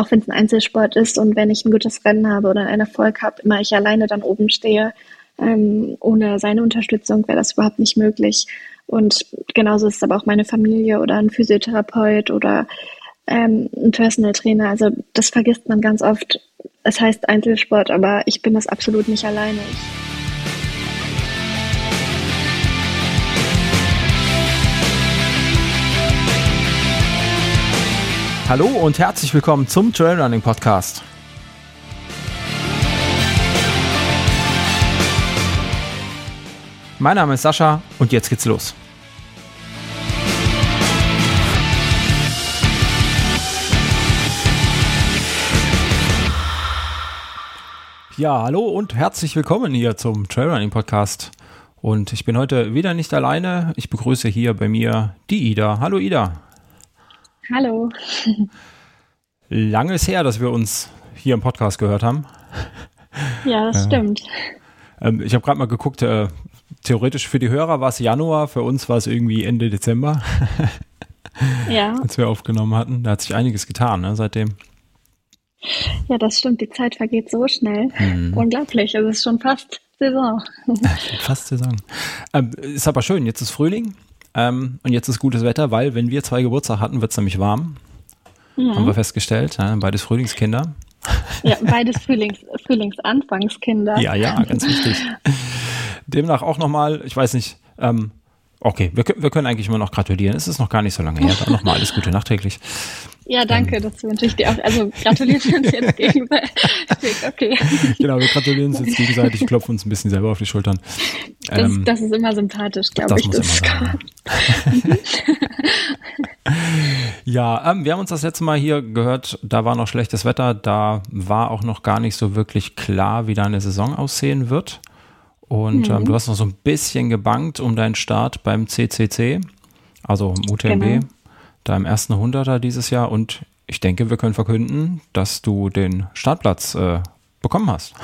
auch wenn es ein Einzelsport ist und wenn ich ein gutes Rennen habe oder einen Erfolg habe, immer ich alleine dann oben stehe. Ähm, ohne seine Unterstützung wäre das überhaupt nicht möglich. Und genauso ist es aber auch meine Familie oder ein Physiotherapeut oder ähm, ein Personal Trainer. Also das vergisst man ganz oft. Es heißt Einzelsport, aber ich bin das absolut nicht alleine. Ich Hallo und herzlich willkommen zum Trailrunning Podcast. Mein Name ist Sascha und jetzt geht's los. Ja, hallo und herzlich willkommen hier zum Trailrunning Podcast. Und ich bin heute wieder nicht alleine. Ich begrüße hier bei mir die Ida. Hallo Ida. Hallo. Lange ist her, dass wir uns hier im Podcast gehört haben. Ja, das äh, stimmt. Ähm, ich habe gerade mal geguckt, äh, theoretisch für die Hörer war es Januar, für uns war es irgendwie Ende Dezember. ja. Als wir aufgenommen hatten. Da hat sich einiges getan ne, seitdem. Ja, das stimmt. Die Zeit vergeht so schnell. Hm. Unglaublich. Es ist schon fast Saison. fast Saison. Ähm, ist aber schön. Jetzt ist Frühling. Ähm, und jetzt ist gutes Wetter, weil wenn wir zwei Geburtstag hatten, wird es nämlich warm. Mhm. Haben wir festgestellt. Ja, beides Frühlingskinder. Ja, beides Frühlings, Frühlingsanfangskinder. Ja, ja, ganz wichtig. Demnach auch nochmal, ich weiß nicht, ähm, okay, wir, wir, können eigentlich immer noch gratulieren. Es ist noch gar nicht so lange her. Nochmal alles Gute nachträglich. Ja, danke, ähm, das wünsche ich dir auch. Also gratulieren wir uns jetzt gegenseitig. Okay. Genau, wir gratulieren uns jetzt gegenseitig, klopfen uns ein bisschen selber auf die Schultern. Das, ähm, das ist immer sympathisch, glaube ich. Muss das immer sein. ja, ähm, wir haben uns das letzte Mal hier gehört, da war noch schlechtes Wetter, da war auch noch gar nicht so wirklich klar, wie deine Saison aussehen wird. Und mhm. ähm, du hast noch so ein bisschen gebankt um deinen Start beim CCC, also im UTMB. Genau da im ersten Hunderter dieses Jahr und ich denke, wir können verkünden, dass du den Startplatz äh, bekommen hast.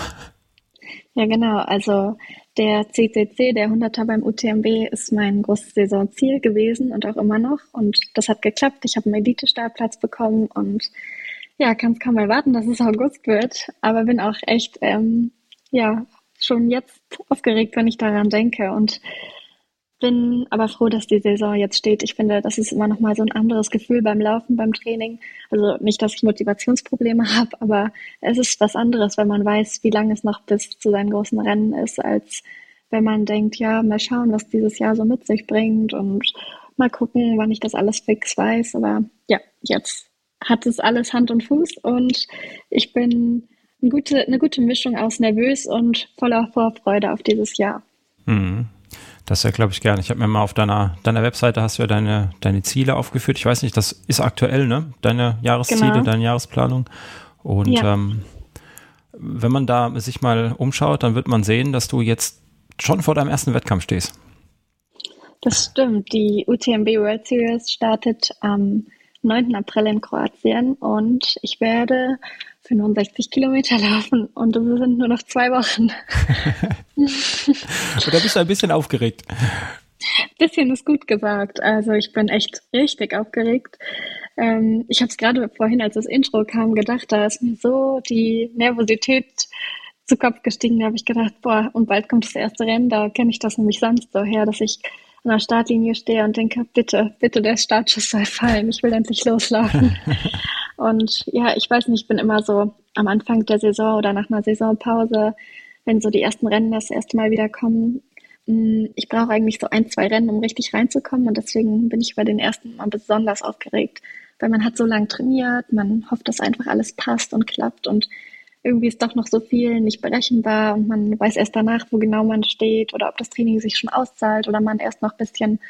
Ja, genau. Also der CCC, der 100er beim UTMB, ist mein großes Saisonziel gewesen und auch immer noch. Und das hat geklappt. Ich habe einen Elite-Startplatz bekommen und ja, kann es kaum erwarten, dass es August wird. Aber bin auch echt, ähm, ja, schon jetzt aufgeregt, wenn ich daran denke. Und bin aber froh, dass die Saison jetzt steht. Ich finde, das ist immer noch mal so ein anderes Gefühl beim Laufen, beim Training. Also nicht, dass ich Motivationsprobleme habe, aber es ist was anderes, wenn man weiß, wie lange es noch bis zu seinen großen Rennen ist, als wenn man denkt, ja, mal schauen, was dieses Jahr so mit sich bringt und mal gucken, wann ich das alles fix weiß. Aber ja, jetzt hat es alles Hand und Fuß und ich bin eine gute, eine gute Mischung aus nervös und voller Vorfreude auf dieses Jahr. Mhm. Das ja, glaube ich, gerne. Ich habe mir mal auf deiner, deiner Webseite hast du ja deine, deine Ziele aufgeführt. Ich weiß nicht, das ist aktuell, ne? Deine Jahresziele, genau. deine Jahresplanung. Und ja. ähm, wenn man da sich mal umschaut, dann wird man sehen, dass du jetzt schon vor deinem ersten Wettkampf stehst. Das stimmt. Die UTMB World Series startet am 9. April in Kroatien und ich werde 65 Kilometer laufen und es sind nur noch zwei Wochen. Oder bist du ein bisschen aufgeregt? Bisschen ist gut gesagt. Also ich bin echt richtig aufgeregt. Ähm, ich habe es gerade vorhin, als das Intro kam, gedacht, da ist mir so die Nervosität zu Kopf gestiegen. Da habe ich gedacht, boah, und bald kommt das erste Rennen. Da kenne ich das nämlich sonst so her, dass ich an der Startlinie stehe und denke, bitte, bitte, der Startschuss soll fallen. Ich will endlich loslaufen. Und ja, ich weiß nicht, ich bin immer so am Anfang der Saison oder nach einer Saisonpause, wenn so die ersten Rennen das erste Mal wieder kommen. Mm, ich brauche eigentlich so ein, zwei Rennen, um richtig reinzukommen und deswegen bin ich bei den ersten mal besonders aufgeregt, weil man hat so lange trainiert, man hofft, dass einfach alles passt und klappt und irgendwie ist doch noch so viel nicht berechenbar und man weiß erst danach, wo genau man steht oder ob das Training sich schon auszahlt oder man erst noch ein bisschen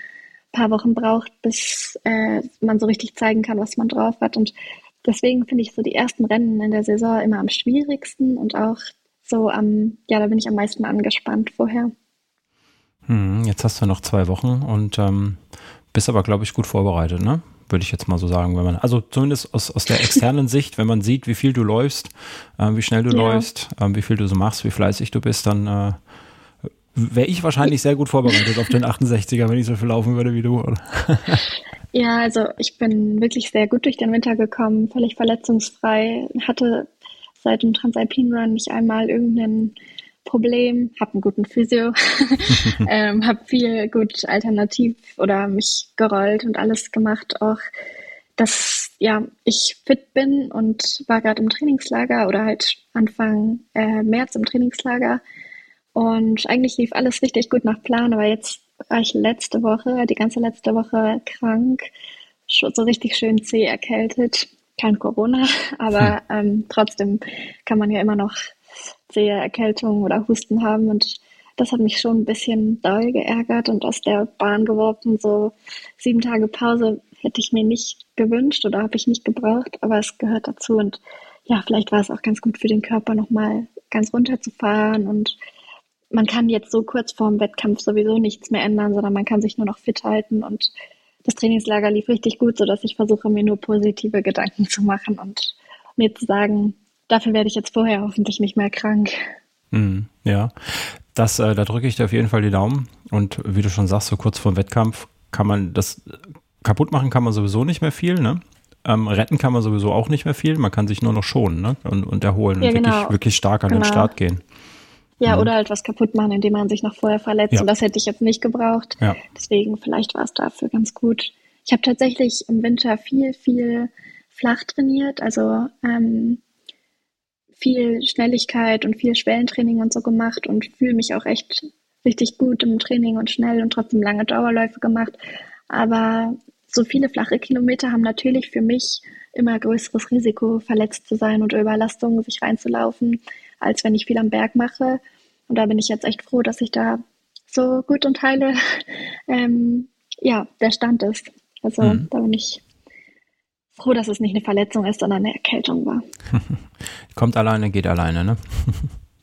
paar Wochen braucht, bis äh, man so richtig zeigen kann, was man drauf hat. Und deswegen finde ich so die ersten Rennen in der Saison immer am schwierigsten und auch so am, ja, da bin ich am meisten angespannt vorher. Hm, jetzt hast du noch zwei Wochen und ähm, bist aber, glaube ich, gut vorbereitet, ne? Würde ich jetzt mal so sagen, wenn man, also zumindest aus, aus der externen Sicht, wenn man sieht, wie viel du läufst, äh, wie schnell du ja. läufst, äh, wie viel du so machst, wie fleißig du bist, dann äh, wäre ich wahrscheinlich sehr gut vorbereitet auf den 68er, wenn ich so viel laufen würde wie du. Ja, also ich bin wirklich sehr gut durch den Winter gekommen, völlig verletzungsfrei, hatte seit dem Transalpin Run nicht einmal irgendein Problem, habe einen guten Physio, ähm, habe viel gut alternativ oder mich gerollt und alles gemacht, auch dass ja ich fit bin und war gerade im Trainingslager oder halt Anfang äh, März im Trainingslager. Und eigentlich lief alles richtig gut nach Plan, aber jetzt war ich letzte Woche, die ganze letzte Woche krank, so richtig schön zäh erkältet. Kein Corona, aber hm. ähm, trotzdem kann man ja immer noch zähe Erkältung oder Husten haben und das hat mich schon ein bisschen doll geärgert und aus der Bahn geworfen. So sieben Tage Pause hätte ich mir nicht gewünscht oder habe ich nicht gebraucht, aber es gehört dazu und ja, vielleicht war es auch ganz gut für den Körper nochmal ganz runterzufahren und man kann jetzt so kurz vorm Wettkampf sowieso nichts mehr ändern, sondern man kann sich nur noch fit halten und das Trainingslager lief richtig gut, sodass ich versuche, mir nur positive Gedanken zu machen und mir zu sagen, dafür werde ich jetzt vorher hoffentlich nicht mehr krank. Mm, ja, das, äh, da drücke ich dir auf jeden Fall die Daumen. Und wie du schon sagst, so kurz vor dem Wettkampf kann man das kaputt machen, kann man sowieso nicht mehr viel, ne? Ähm, retten kann man sowieso auch nicht mehr viel. Man kann sich nur noch schonen ne? und, und erholen ja, und genau. wirklich, wirklich stark an genau. den Start gehen. Ja, mhm. oder halt was kaputt machen, indem man sich noch vorher verletzt. Ja. Und das hätte ich jetzt nicht gebraucht. Ja. Deswegen, vielleicht war es dafür ganz gut. Ich habe tatsächlich im Winter viel, viel flach trainiert, also ähm, viel Schnelligkeit und viel Schwellentraining und so gemacht und fühle mich auch echt richtig gut im Training und schnell und trotzdem lange Dauerläufe gemacht. Aber so viele flache Kilometer haben natürlich für mich immer größeres Risiko, verletzt zu sein und Überlastungen sich reinzulaufen als wenn ich viel am Berg mache. Und da bin ich jetzt echt froh, dass ich da so gut und heile, ähm, ja, der Stand ist. Also mhm. da bin ich froh, dass es nicht eine Verletzung ist, sondern eine Erkältung war. Kommt alleine, geht alleine, ne?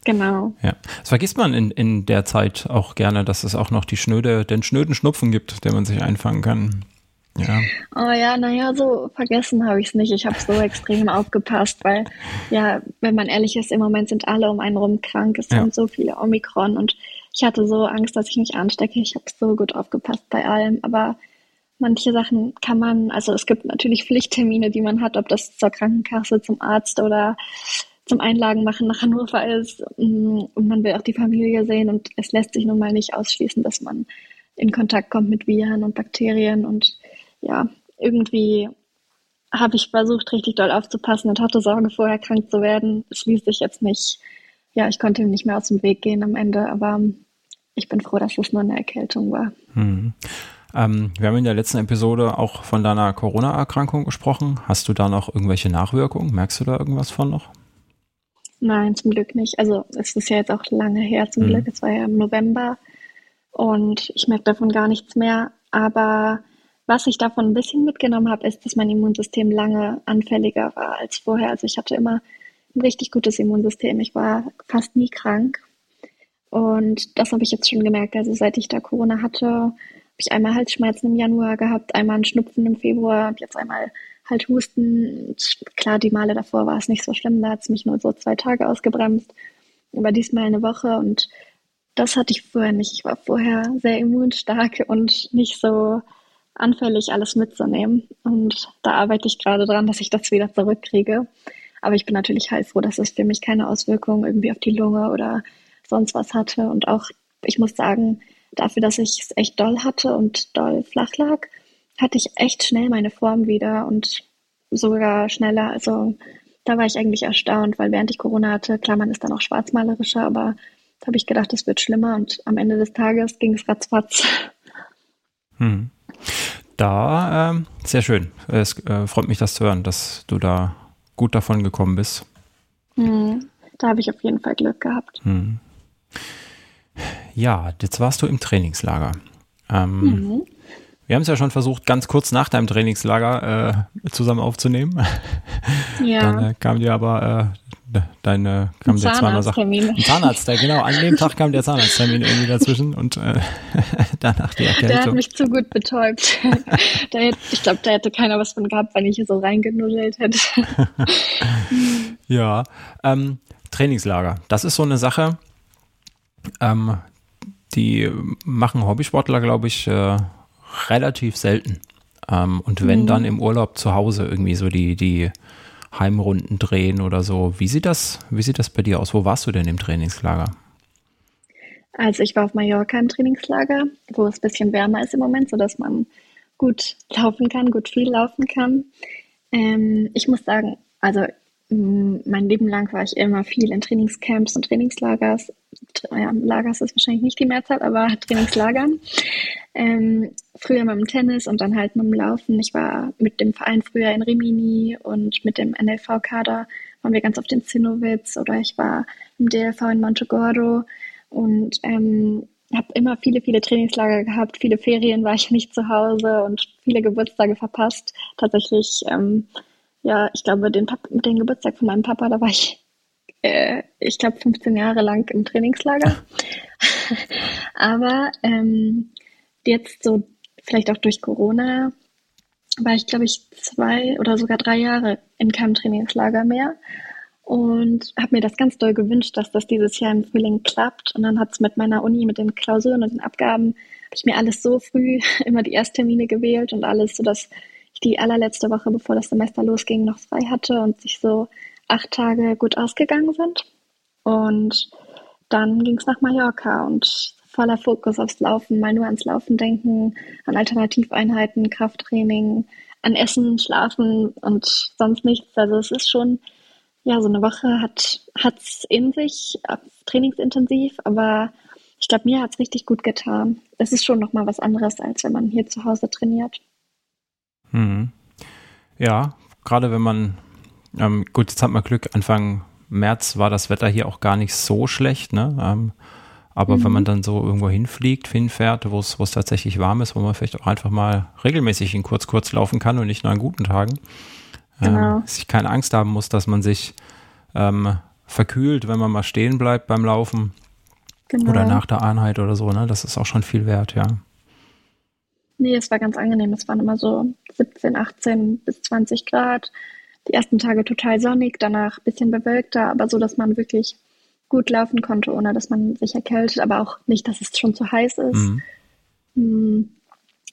Genau. Ja. Das vergisst man in, in der Zeit auch gerne, dass es auch noch die schnöde, den schnöden Schnupfen gibt, den man sich einfangen kann. Ja. Oh ja, naja, so vergessen habe ich es nicht. Ich habe so extrem aufgepasst, weil, ja, wenn man ehrlich ist, im Moment sind alle um einen rum krank. Es ja. sind so viele Omikron und ich hatte so Angst, dass ich mich anstecke. Ich habe so gut aufgepasst bei allem, aber manche Sachen kann man, also es gibt natürlich Pflichttermine, die man hat, ob das zur Krankenkasse, zum Arzt oder zum Einlagen machen nach Hannover ist mm, und man will auch die Familie sehen und es lässt sich nun mal nicht ausschließen, dass man in Kontakt kommt mit Viren und Bakterien und ja, irgendwie habe ich versucht, richtig doll aufzupassen und hatte Sorge, vorher krank zu werden. Es ließ sich jetzt nicht, ja, ich konnte ihm nicht mehr aus dem Weg gehen am Ende, aber ich bin froh, dass es nur eine Erkältung war. Mhm. Ähm, wir haben in der letzten Episode auch von deiner Corona-Erkrankung gesprochen. Hast du da noch irgendwelche Nachwirkungen? Merkst du da irgendwas von noch? Nein, zum Glück nicht. Also es ist ja jetzt auch lange her, zum mhm. Glück. Es war ja im November und ich merke davon gar nichts mehr. Aber was ich davon ein bisschen mitgenommen habe, ist, dass mein Immunsystem lange anfälliger war als vorher. Also ich hatte immer ein richtig gutes Immunsystem. Ich war fast nie krank. Und das habe ich jetzt schon gemerkt. Also seit ich da Corona hatte, habe ich einmal Halsschmerzen im Januar gehabt, einmal einen Schnupfen im Februar, jetzt einmal halt Husten. Klar, die Male davor war es nicht so schlimm, da hat es mich nur so zwei Tage ausgebremst. Aber diesmal eine Woche und das hatte ich vorher nicht. Ich war vorher sehr immunstark und nicht so anfällig, alles mitzunehmen. Und da arbeite ich gerade dran, dass ich das wieder zurückkriege. Aber ich bin natürlich heilfroh, dass es für mich keine Auswirkungen irgendwie auf die Lunge oder sonst was hatte. Und auch, ich muss sagen, dafür, dass ich es echt doll hatte und doll flach lag, hatte ich echt schnell meine Form wieder und sogar schneller. Also da war ich eigentlich erstaunt, weil während ich Corona hatte, klar, man ist dann auch schwarzmalerischer, aber da habe ich gedacht, es wird schlimmer und am Ende des Tages ging es ratzfatz. Hm. Da, ähm, sehr schön. Es äh, freut mich, das zu hören, dass du da gut davon gekommen bist. Hm, da habe ich auf jeden Fall Glück gehabt. Hm. Ja, jetzt warst du im Trainingslager. Ähm, mhm. Wir haben es ja schon versucht, ganz kurz nach deinem Trainingslager äh, zusammen aufzunehmen. Ja. Dann äh, kam dir aber äh, deine kam der Zahnarzttermin. Zahnarzt, genau. An dem Tag kam der Zahnarzttermin irgendwie dazwischen und äh, danach die Erkältung. Der hat mich zu gut betäubt. hätte, ich glaube, da hätte keiner was von gehabt, wenn ich hier so reingenuddelt hätte. ja, ähm, Trainingslager. Das ist so eine Sache. Ähm, die machen Hobbysportler, glaube ich, äh, relativ selten. Ähm, und wenn mhm. dann im Urlaub zu Hause irgendwie so die, die Heimrunden drehen oder so. Wie sieht das, wie sieht das bei dir aus? Wo warst du denn im Trainingslager? Also ich war auf Mallorca im Trainingslager, wo es ein bisschen wärmer ist im Moment, sodass man gut laufen kann, gut viel laufen kann. Ähm, ich muss sagen, also mein Leben lang war ich immer viel in Trainingscamps und Trainingslagers. Ja, Lagers ist wahrscheinlich nicht die Mehrzahl, aber Trainingslagern. Ähm, früher mit dem Tennis und dann halt mit dem Laufen. Ich war mit dem Verein früher in Rimini und mit dem NLV-Kader waren wir ganz auf den Zinnowitz oder ich war im DLV in Montegordo und ähm, habe immer viele, viele Trainingslager gehabt. Viele Ferien war ich nicht zu Hause und viele Geburtstage verpasst. Tatsächlich ähm, ja, ich glaube, den, Pap den Geburtstag von meinem Papa, da war ich, äh, ich glaube, 15 Jahre lang im Trainingslager. Aber ähm, jetzt so, vielleicht auch durch Corona, war ich, glaube ich, zwei oder sogar drei Jahre in keinem Trainingslager mehr und habe mir das ganz doll gewünscht, dass das dieses Jahr im Frühling klappt. Und dann hat es mit meiner Uni, mit den Klausuren und den Abgaben, habe ich mir alles so früh immer die Ersttermine gewählt und alles, so dass ich die allerletzte Woche, bevor das Semester losging, noch frei hatte und sich so acht Tage gut ausgegangen sind. Und dann ging es nach Mallorca und voller Fokus aufs Laufen, mal nur ans Laufen denken, an Alternativeinheiten, Krafttraining, an Essen, Schlafen und sonst nichts. Also es ist schon, ja, so eine Woche hat es in sich, trainingsintensiv, aber ich glaube, mir hat es richtig gut getan. Es ist schon nochmal was anderes, als wenn man hier zu Hause trainiert. Mhm. Ja, gerade wenn man, ähm, gut, jetzt hat man Glück, Anfang März war das Wetter hier auch gar nicht so schlecht, ne? Ähm, aber mhm. wenn man mhm. dann so irgendwo hinfliegt, hinfährt, wo es tatsächlich warm ist, wo man vielleicht auch einfach mal regelmäßig in kurz kurz laufen kann und nicht nur an guten Tagen, ähm, genau. sich keine Angst haben muss, dass man sich ähm, verkühlt, wenn man mal stehen bleibt beim Laufen genau. oder nach der Einheit oder so, ne? Das ist auch schon viel wert, ja. Nee, es war ganz angenehm. Es waren immer so 17, 18 bis 20 Grad. Die ersten Tage total sonnig, danach ein bisschen bewölkter, aber so, dass man wirklich gut laufen konnte, ohne dass man sich erkältet, aber auch nicht, dass es schon zu heiß ist. Mhm. Hm,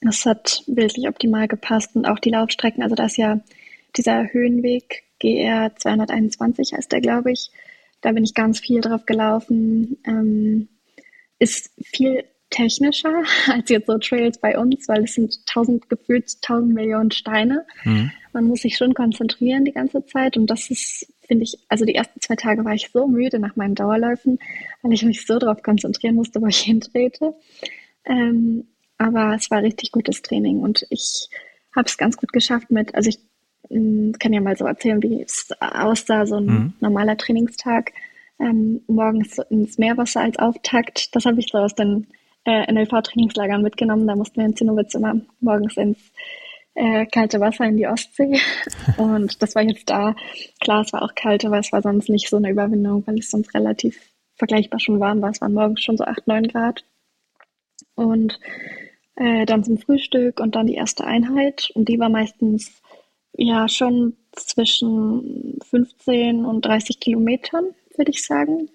das hat wirklich optimal gepasst und auch die Laufstrecken. Also da ist ja dieser Höhenweg GR 221 heißt der, glaube ich. Da bin ich ganz viel drauf gelaufen. Ähm, ist viel technischer als jetzt so Trails bei uns, weil es sind tausend gefühlt tausend Millionen Steine. Mhm. Man muss sich schon konzentrieren die ganze Zeit und das ist, finde ich, also die ersten zwei Tage war ich so müde nach meinen Dauerläufen, weil ich mich so darauf konzentrieren musste, wo ich hintrete. Ähm, aber es war richtig gutes Training und ich habe es ganz gut geschafft mit, also ich ähm, kann ja mal so erzählen, wie es aussah, so ein mhm. normaler Trainingstag. Ähm, morgens ins Meerwasser als Auftakt. Das habe ich so aus den äh, NLV-Trainingslagern mitgenommen. Da mussten wir in Zinnowitz immer morgens ins äh, kalte Wasser in die Ostsee. Und das war jetzt da. Klar, es war auch kalt, aber es war sonst nicht so eine Überwindung, weil es sonst relativ vergleichbar schon warm war. Es waren morgens schon so 8, 9 Grad. Und äh, dann zum Frühstück und dann die erste Einheit. Und die war meistens ja schon zwischen 15 und 30 Kilometern, würde ich sagen.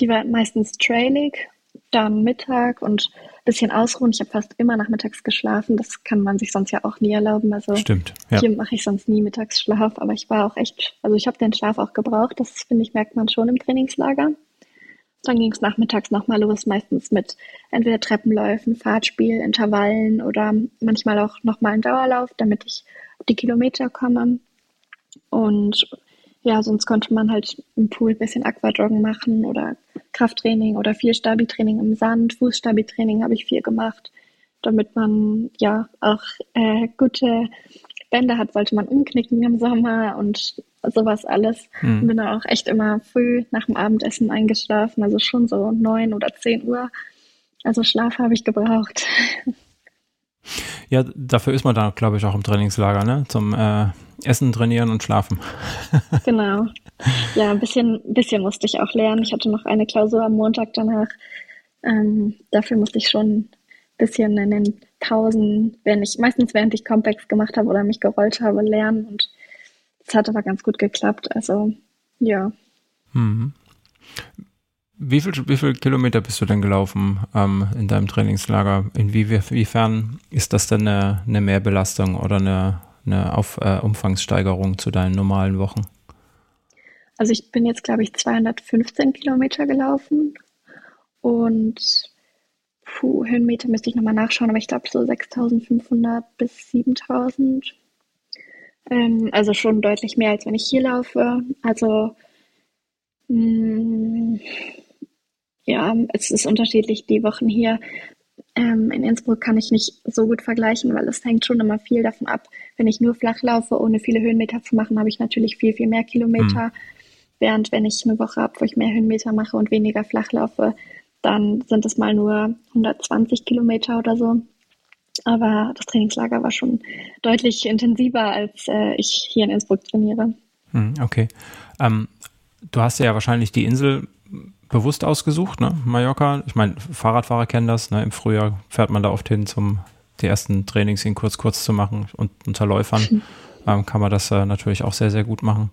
Die war meistens trailig dann Mittag und ein bisschen ausruhen. Ich habe fast immer nachmittags geschlafen. Das kann man sich sonst ja auch nie erlauben. Also Stimmt. Ja. Hier mache ich sonst nie Mittagsschlaf, aber ich war auch echt, also ich habe den Schlaf auch gebraucht. Das finde ich, merkt man schon im Trainingslager. Dann ging es nachmittags nochmal los, meistens mit entweder Treppenläufen, Fahrtspiel, Intervallen oder manchmal auch nochmal einen Dauerlauf, damit ich auf die Kilometer komme. Und ja, sonst konnte man halt im Pool ein bisschen Aquajoggen machen oder Krafttraining oder viel Stabi-Training im Sand. Fußstabi-Training habe ich viel gemacht, damit man ja auch äh, gute Bänder hat, sollte man umknicken im Sommer und sowas alles. Mhm. Bin da auch echt immer früh nach dem Abendessen eingeschlafen, also schon so neun oder zehn Uhr. Also Schlaf habe ich gebraucht. Ja, dafür ist man da, glaube ich, auch im Trainingslager, ne? Zum äh, Essen, Trainieren und Schlafen. genau. Ja, ein bisschen, bisschen musste ich auch lernen. Ich hatte noch eine Klausur am Montag danach. Ähm, dafür musste ich schon ein bisschen in den Pausen, wenn ich, meistens während ich Complex gemacht habe oder mich gerollt habe, lernen. Und es hat aber ganz gut geklappt. Also, ja. Mhm. Wie viel, wie viel Kilometer bist du denn gelaufen ähm, in deinem Trainingslager? Inwiefern ist das denn eine, eine Mehrbelastung oder eine, eine Auf, äh, Umfangssteigerung zu deinen normalen Wochen? Also ich bin jetzt, glaube ich, 215 Kilometer gelaufen und puh, Höhenmeter müsste ich nochmal nachschauen, aber ich glaube so 6500 bis 7000. Ähm, also schon deutlich mehr, als wenn ich hier laufe. Also mh, mm, ja, es ist unterschiedlich die Wochen hier. Ähm, in Innsbruck kann ich nicht so gut vergleichen, weil es hängt schon immer viel davon ab. Wenn ich nur flach laufe, ohne viele Höhenmeter zu machen, habe ich natürlich viel, viel mehr Kilometer. Mhm. Während wenn ich eine Woche habe, wo ich mehr Höhenmeter mache und weniger flach laufe, dann sind es mal nur 120 Kilometer oder so. Aber das Trainingslager war schon deutlich intensiver, als äh, ich hier in Innsbruck trainiere. Hm, okay. Ähm, du hast ja wahrscheinlich die Insel bewusst ausgesucht, ne? Mallorca. Ich meine, Fahrradfahrer kennen das. Ne? Im Frühjahr fährt man da oft hin, um die ersten Trainings in kurz kurz zu machen. Und unter Läufern hm. ähm, kann man das äh, natürlich auch sehr, sehr gut machen.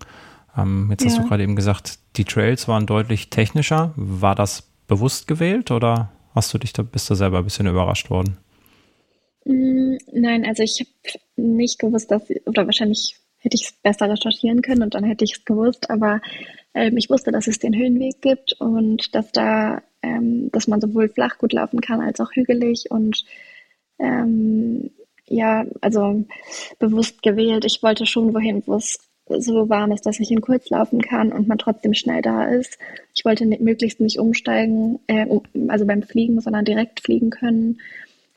Ähm, jetzt ja. hast du gerade eben gesagt, die Trails waren deutlich technischer. War das bewusst gewählt oder hast du dich da, bist du selber ein bisschen überrascht worden? Mm, nein, also ich habe nicht gewusst, dass, oder wahrscheinlich hätte ich es besser recherchieren können und dann hätte ich es gewusst, aber ähm, ich wusste, dass es den Höhenweg gibt und dass da, ähm, dass man sowohl flach gut laufen kann als auch hügelig und ähm, ja, also bewusst gewählt. Ich wollte schon wohin, wo es so warm ist, dass ich in kurz laufen kann und man trotzdem schnell da ist. Ich wollte nicht, möglichst nicht umsteigen, äh, also beim Fliegen, sondern direkt fliegen können.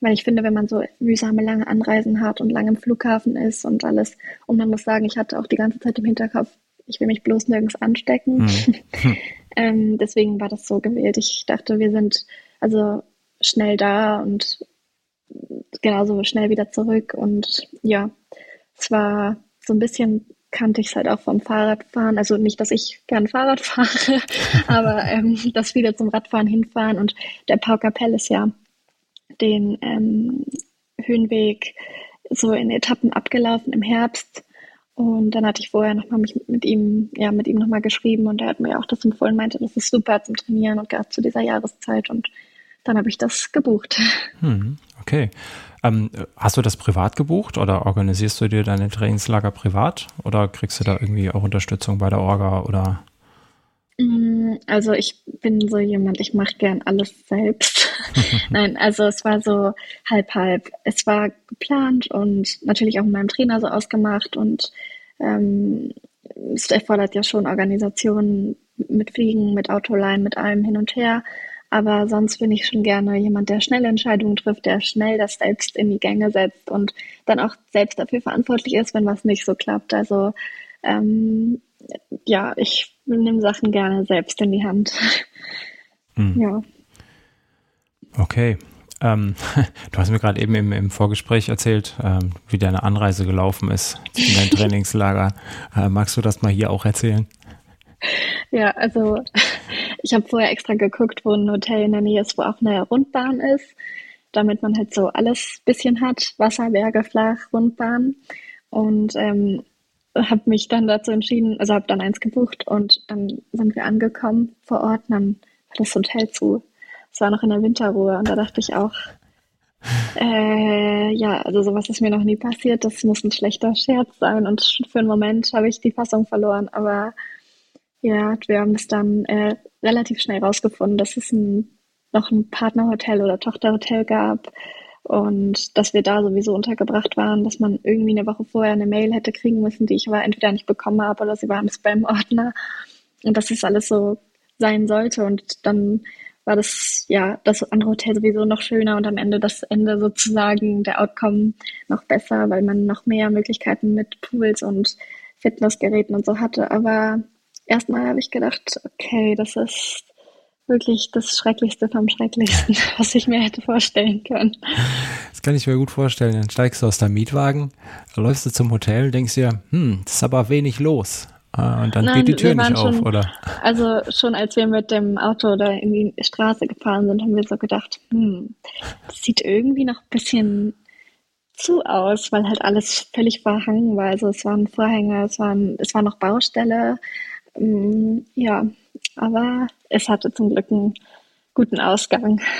Weil ich finde, wenn man so mühsame lange Anreisen hat und lange im Flughafen ist und alles, und man muss sagen, ich hatte auch die ganze Zeit im Hinterkopf, ich will mich bloß nirgends anstecken. Mhm. ähm, deswegen war das so gewählt. Ich dachte, wir sind also schnell da und genauso schnell wieder zurück. Und ja, es war so ein bisschen kannte ich es halt auch vom Fahrradfahren. Also nicht, dass ich gern Fahrrad fahre, aber ähm, das wieder zum Radfahren hinfahren. Und der Paukapell ist ja den ähm, Höhenweg so in Etappen abgelaufen im Herbst. Und dann hatte ich vorher nochmal mich mit ihm, ja, mit ihm nochmal geschrieben und er hat mir auch das empfohlen, meinte, das ist super zum Trainieren und gerade zu dieser Jahreszeit. Und dann habe ich das gebucht. Hm, okay. Ähm, hast du das privat gebucht oder organisierst du dir deine Trainingslager privat oder kriegst du da irgendwie auch Unterstützung bei der Orga oder? Mm, also ich bin so jemand, ich mache gern alles selbst. Nein, also es war so halb halb. Es war geplant und natürlich auch mit meinem Trainer so ausgemacht und ähm, es erfordert ja schon Organisationen mit Fliegen, mit Autoline, mit allem hin und her. Aber sonst bin ich schon gerne jemand, der schnell Entscheidungen trifft, der schnell das selbst in die Gänge setzt und dann auch selbst dafür verantwortlich ist, wenn was nicht so klappt. Also ähm, ja, ich nehme Sachen gerne selbst in die Hand. Hm. Ja. Okay. Ähm, du hast mir gerade eben im, im, Vorgespräch erzählt, ähm, wie deine Anreise gelaufen ist in dein Trainingslager. Äh, magst du das mal hier auch erzählen? Ja, also ich habe vorher extra geguckt, wo ein Hotel in der Nähe ist, wo auch eine Rundbahn ist, damit man halt so alles bisschen hat, Wasser, Berge, Flach, Rundbahn. Und ähm, habe mich dann dazu entschieden, also habe dann eins gebucht und dann sind wir angekommen vor Ort und dann war das Hotel zu. Es war noch in der Winterruhe und da dachte ich auch, äh, ja, also sowas ist mir noch nie passiert. Das muss ein schlechter Scherz sein und für einen Moment habe ich die Fassung verloren, aber ja, wir haben es dann äh, relativ schnell rausgefunden, dass es ein, noch ein Partnerhotel oder Tochterhotel gab und dass wir da sowieso untergebracht waren, dass man irgendwie eine Woche vorher eine Mail hätte kriegen müssen, die ich aber entweder nicht bekommen habe oder sie war im Spam-Ordner und dass das alles so sein sollte und dann war das ja das andere Hotel sowieso noch schöner und am Ende das Ende sozusagen der Outcome noch besser, weil man noch mehr Möglichkeiten mit Pools und Fitnessgeräten und so hatte. Aber erstmal habe ich gedacht, okay, das ist wirklich das Schrecklichste vom Schrecklichsten, was ich mir hätte vorstellen können. Das kann ich mir gut vorstellen. Dann steigst du aus deinem Mietwagen, läufst du zum Hotel, denkst dir, hm, das ist aber wenig los. Ah, und dann Nein, geht die Tür nicht auf, oder? Also schon als wir mit dem Auto da in die Straße gefahren sind, haben wir so gedacht, hm, das sieht irgendwie noch ein bisschen zu aus, weil halt alles völlig verhangen war. Also es waren Vorhänge, es, waren, es war noch Baustelle, Mm, ja, aber es hatte zum Glück einen guten Ausgang.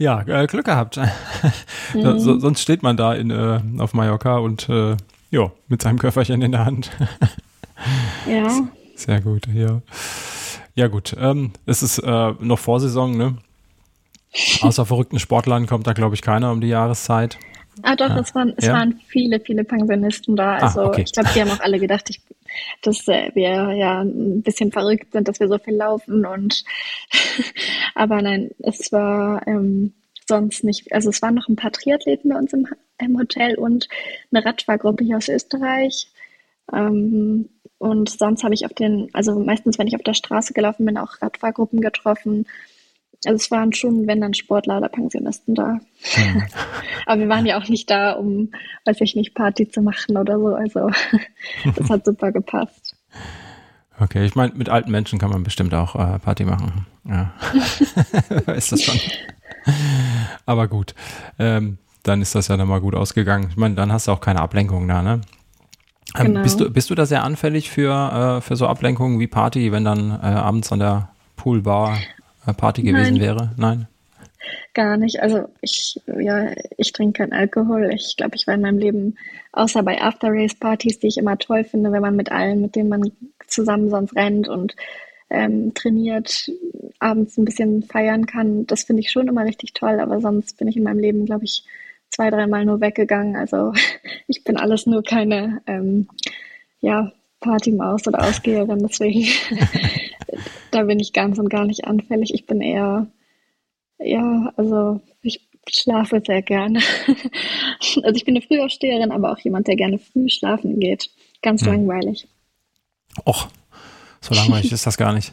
Ja, äh, Glück gehabt. Mhm. so, sonst steht man da in, äh, auf Mallorca und äh, ja, mit seinem Köfferchen in der Hand. ja. Sehr gut, ja. Ja, gut. Ähm, es ist äh, noch Vorsaison, ne? Außer verrückten Sportlern kommt da, glaube ich, keiner um die Jahreszeit. Ah, doch, ja. es, waren, es ja? waren viele, viele Pensionisten da. Ah, also, ah, okay. ich glaube, die haben auch alle gedacht, ich, dass äh, wir ja ein bisschen verrückt sind, dass wir so viel laufen und, aber nein, es war, ähm, sonst nicht, also es waren noch ein paar Triathleten bei uns im, im Hotel und eine Radfahrgruppe hier aus Österreich. Ähm, und sonst habe ich auf den, also meistens, wenn ich auf der Straße gelaufen bin, auch Radfahrgruppen getroffen. Also es waren schon, wenn dann Sportler oder Pensionisten da. Mhm. Aber wir waren ja auch nicht da, um, weiß ich nicht, Party zu machen oder so. Also das hat super gepasst. Okay, ich meine, mit alten Menschen kann man bestimmt auch äh, Party machen. Ja. ist das schon. Aber gut. Ähm, dann ist das ja dann mal gut ausgegangen. Ich meine, dann hast du auch keine Ablenkung da, ne? Ähm, genau. bist, du, bist du da sehr anfällig für, äh, für so Ablenkungen wie Party, wenn dann äh, abends an der Poolbar äh, Party gewesen Nein. wäre? Nein? Gar nicht. Also ich, ja, ich trinke keinen Alkohol. Ich glaube, ich war in meinem Leben, außer bei After-Race-Partys, die ich immer toll finde, wenn man mit allen, mit denen man zusammen sonst rennt und ähm, trainiert, abends ein bisschen feiern kann. Das finde ich schon immer richtig toll, aber sonst bin ich in meinem Leben, glaube ich, zwei, dreimal nur weggegangen. Also ich bin alles nur keine ähm, ja, Partymaus oder Ausgeherin, deswegen da bin ich ganz und gar nicht anfällig. Ich bin eher, ja, also ich schlafe sehr gerne. also ich bin eine Frühaufsteherin, aber auch jemand, der gerne früh schlafen geht. Ganz hm. langweilig. Och, so langweilig ist das gar nicht.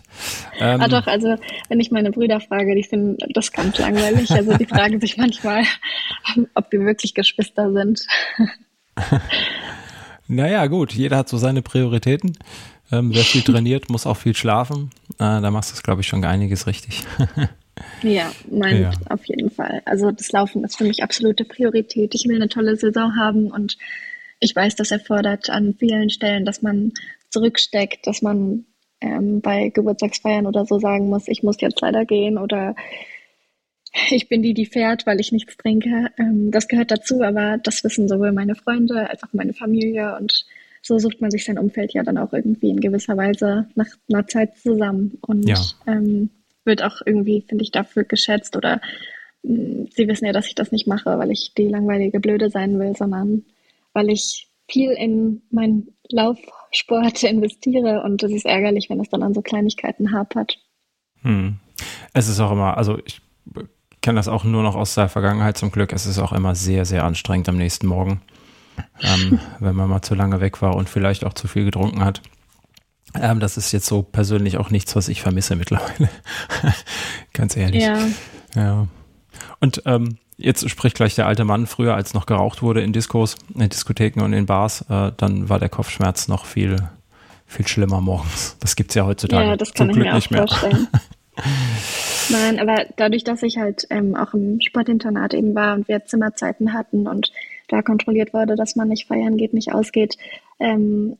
Ähm, ah doch, also wenn ich meine Brüder frage, die finden das ganz langweilig. Also die fragen sich manchmal, ob wir wirklich Geschwister sind. naja, gut, jeder hat so seine Prioritäten. Ähm, wer viel trainiert, muss auch viel schlafen. Äh, da machst du es, glaube ich, schon einiges richtig. ja, nein, ja. auf jeden Fall. Also das Laufen ist für mich absolute Priorität. Ich will eine tolle Saison haben und ich weiß, das erfordert an vielen Stellen, dass man zurücksteckt, dass man ähm, bei Geburtstagsfeiern oder so sagen muss, ich muss jetzt leider gehen oder ich bin die, die fährt, weil ich nichts trinke. Ähm, das gehört dazu, aber das wissen sowohl meine Freunde als auch meine Familie und so sucht man sich sein Umfeld ja dann auch irgendwie in gewisser Weise nach einer Zeit zusammen und ja. ähm, wird auch irgendwie, finde ich, dafür geschätzt oder mh, mm, sie wissen ja, dass ich das nicht mache, weil ich die langweilige Blöde sein will, sondern weil ich viel in meinen Laufsport investiere und es ist ärgerlich, wenn es dann an so Kleinigkeiten hapert. Hm. Es ist auch immer, also ich kenne das auch nur noch aus der Vergangenheit zum Glück, es ist auch immer sehr, sehr anstrengend am nächsten Morgen, ähm, wenn man mal zu lange weg war und vielleicht auch zu viel getrunken hat. Ähm, das ist jetzt so persönlich auch nichts, was ich vermisse mittlerweile. Ganz ehrlich. Ja. ja. Und ähm, Jetzt spricht gleich der alte Mann, früher als noch geraucht wurde in Diskos, in Diskotheken und in Bars, äh, dann war der Kopfschmerz noch viel, viel schlimmer morgens. Das gibt es ja heutzutage ja, das kann zum ich Glück mir nicht mehr. Vorstellen. Nein, aber dadurch, dass ich halt ähm, auch im Sportinternat eben war und wir Zimmerzeiten hatten und da kontrolliert wurde, dass man nicht feiern geht, nicht ausgeht, ähm,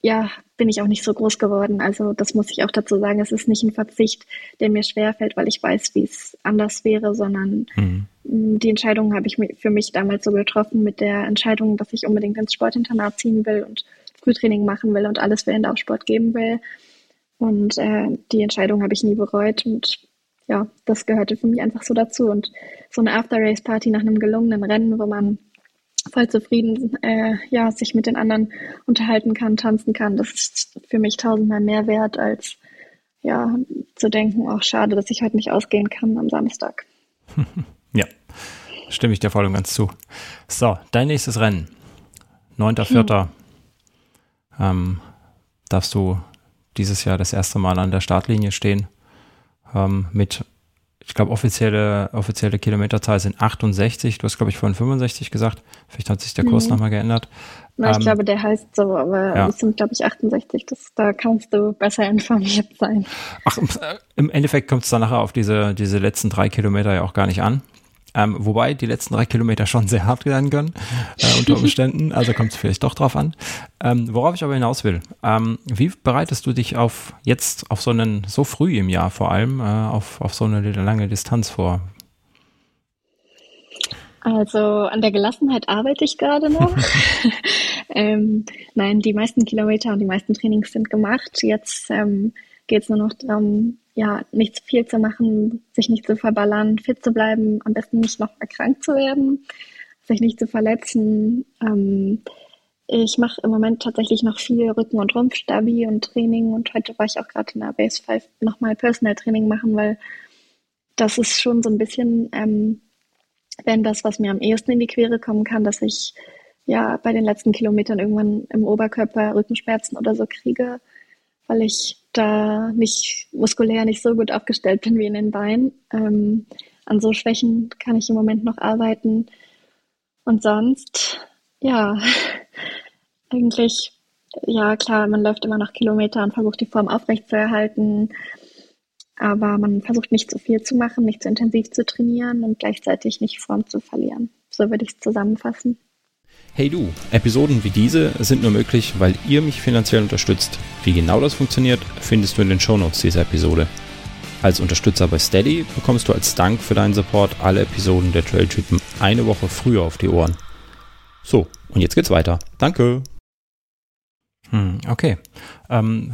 ja, bin ich auch nicht so groß geworden. Also das muss ich auch dazu sagen. Es ist nicht ein Verzicht, der mir schwerfällt, weil ich weiß, wie es anders wäre, sondern mhm. die Entscheidung habe ich für mich damals so getroffen mit der Entscheidung, dass ich unbedingt ins Sportinternat ziehen will und Frühtraining machen will und alles für Endlaufsport geben will. Und äh, die Entscheidung habe ich nie bereut und ja, das gehörte für mich einfach so dazu. Und so eine After-Race-Party nach einem gelungenen Rennen, wo man voll zufrieden, äh, ja, sich mit den anderen unterhalten kann, tanzen kann. Das ist für mich tausendmal mehr wert, als ja, zu denken, auch schade, dass ich heute nicht ausgehen kann am Samstag. ja, stimme ich dir voll und ganz zu. So, dein nächstes Rennen. 9.4. Hm. Ähm, darfst du dieses Jahr das erste Mal an der Startlinie stehen ähm, mit ich glaube, offizielle, offizielle Kilometerzahl sind 68. Du hast, glaube ich, vorhin 65 gesagt. Vielleicht hat sich der Kurs mhm. nochmal geändert. Na, ich ähm, glaube, der heißt so, aber ja. es sind, glaube ich, 68. Das, da kannst du besser informiert sein. Ach, im Endeffekt kommt es dann nachher auf diese, diese letzten drei Kilometer ja auch gar nicht an. Ähm, wobei die letzten drei Kilometer schon sehr hart werden können, äh, unter Umständen. Also kommt es vielleicht doch drauf an. Ähm, worauf ich aber hinaus will, ähm, wie bereitest du dich auf jetzt, auf so einen, so früh im Jahr vor allem, äh, auf, auf so eine lange Distanz vor? Also an der Gelassenheit arbeite ich gerade noch. ähm, nein, die meisten Kilometer und die meisten Trainings sind gemacht. Jetzt ähm, geht es nur noch darum, ja, nicht zu viel zu machen, sich nicht zu verballern, fit zu bleiben, am besten nicht noch erkrankt zu werden, sich nicht zu verletzen. Ähm, ich mache im Moment tatsächlich noch viel Rücken- und Rumpfstabi und Training und heute war ich auch gerade in der Base 5 nochmal Personal Training machen, weil das ist schon so ein bisschen ähm, wenn das, was mir am ehesten in die Quere kommen kann, dass ich ja bei den letzten Kilometern irgendwann im Oberkörper Rückenschmerzen oder so kriege, weil ich da nicht muskulär nicht so gut aufgestellt bin wie in den Beinen. Ähm, an so Schwächen kann ich im Moment noch arbeiten. Und sonst, ja, eigentlich, ja klar, man läuft immer noch Kilometer und versucht die Form aufrechtzuerhalten. Aber man versucht nicht zu viel zu machen, nicht zu intensiv zu trainieren und gleichzeitig nicht Form zu verlieren. So würde ich es zusammenfassen. Hey du, Episoden wie diese sind nur möglich, weil ihr mich finanziell unterstützt. Wie genau das funktioniert, findest du in den Shownotes dieser Episode. Als Unterstützer bei Steady bekommst du als Dank für deinen Support alle Episoden der Trailtypen eine Woche früher auf die Ohren. So, und jetzt geht's weiter. Danke. Hm, okay. Ähm,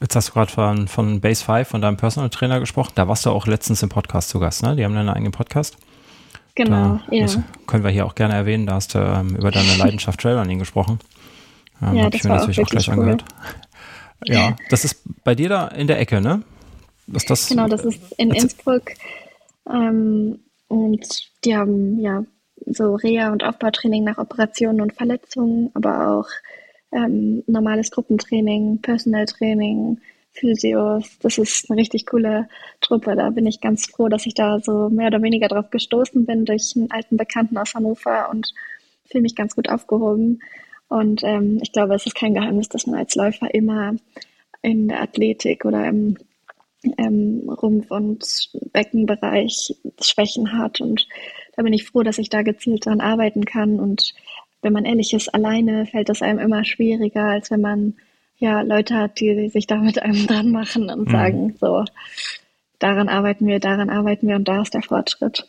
Jetzt hast du gerade von, von Base 5, von deinem Personal Trainer gesprochen. Da warst du auch letztens im Podcast zu Gast, ne? Die haben einen eigenen Podcast. Genau, da, ja. können wir hier auch gerne erwähnen. Da hast du ähm, über deine Leidenschaft Trailrunning gesprochen. Ähm, ja, das ich mir natürlich auch, auch gleich cool. angehört. Ja, das ist bei dir da in der Ecke, ne? Ist das, genau, das ist in Innsbruck. Ähm, und die haben ja so Reha- und Aufbautraining nach Operationen und Verletzungen, aber auch ähm, normales Gruppentraining, Personal Training, Physios. Das ist eine richtig coole Truppe. Da bin ich ganz froh, dass ich da so mehr oder weniger drauf gestoßen bin durch einen alten Bekannten aus Hannover und fühle mich ganz gut aufgehoben. Und ähm, ich glaube, es ist kein Geheimnis, dass man als Läufer immer in der Athletik oder im ähm, Rumpf- und Beckenbereich Schwächen hat. Und da bin ich froh, dass ich da gezielt dran arbeiten kann und wenn man ehrlich ist, alleine fällt es einem immer schwieriger, als wenn man ja Leute hat, die sich da mit einem dran machen und mhm. sagen, so, daran arbeiten wir, daran arbeiten wir und da ist der Fortschritt.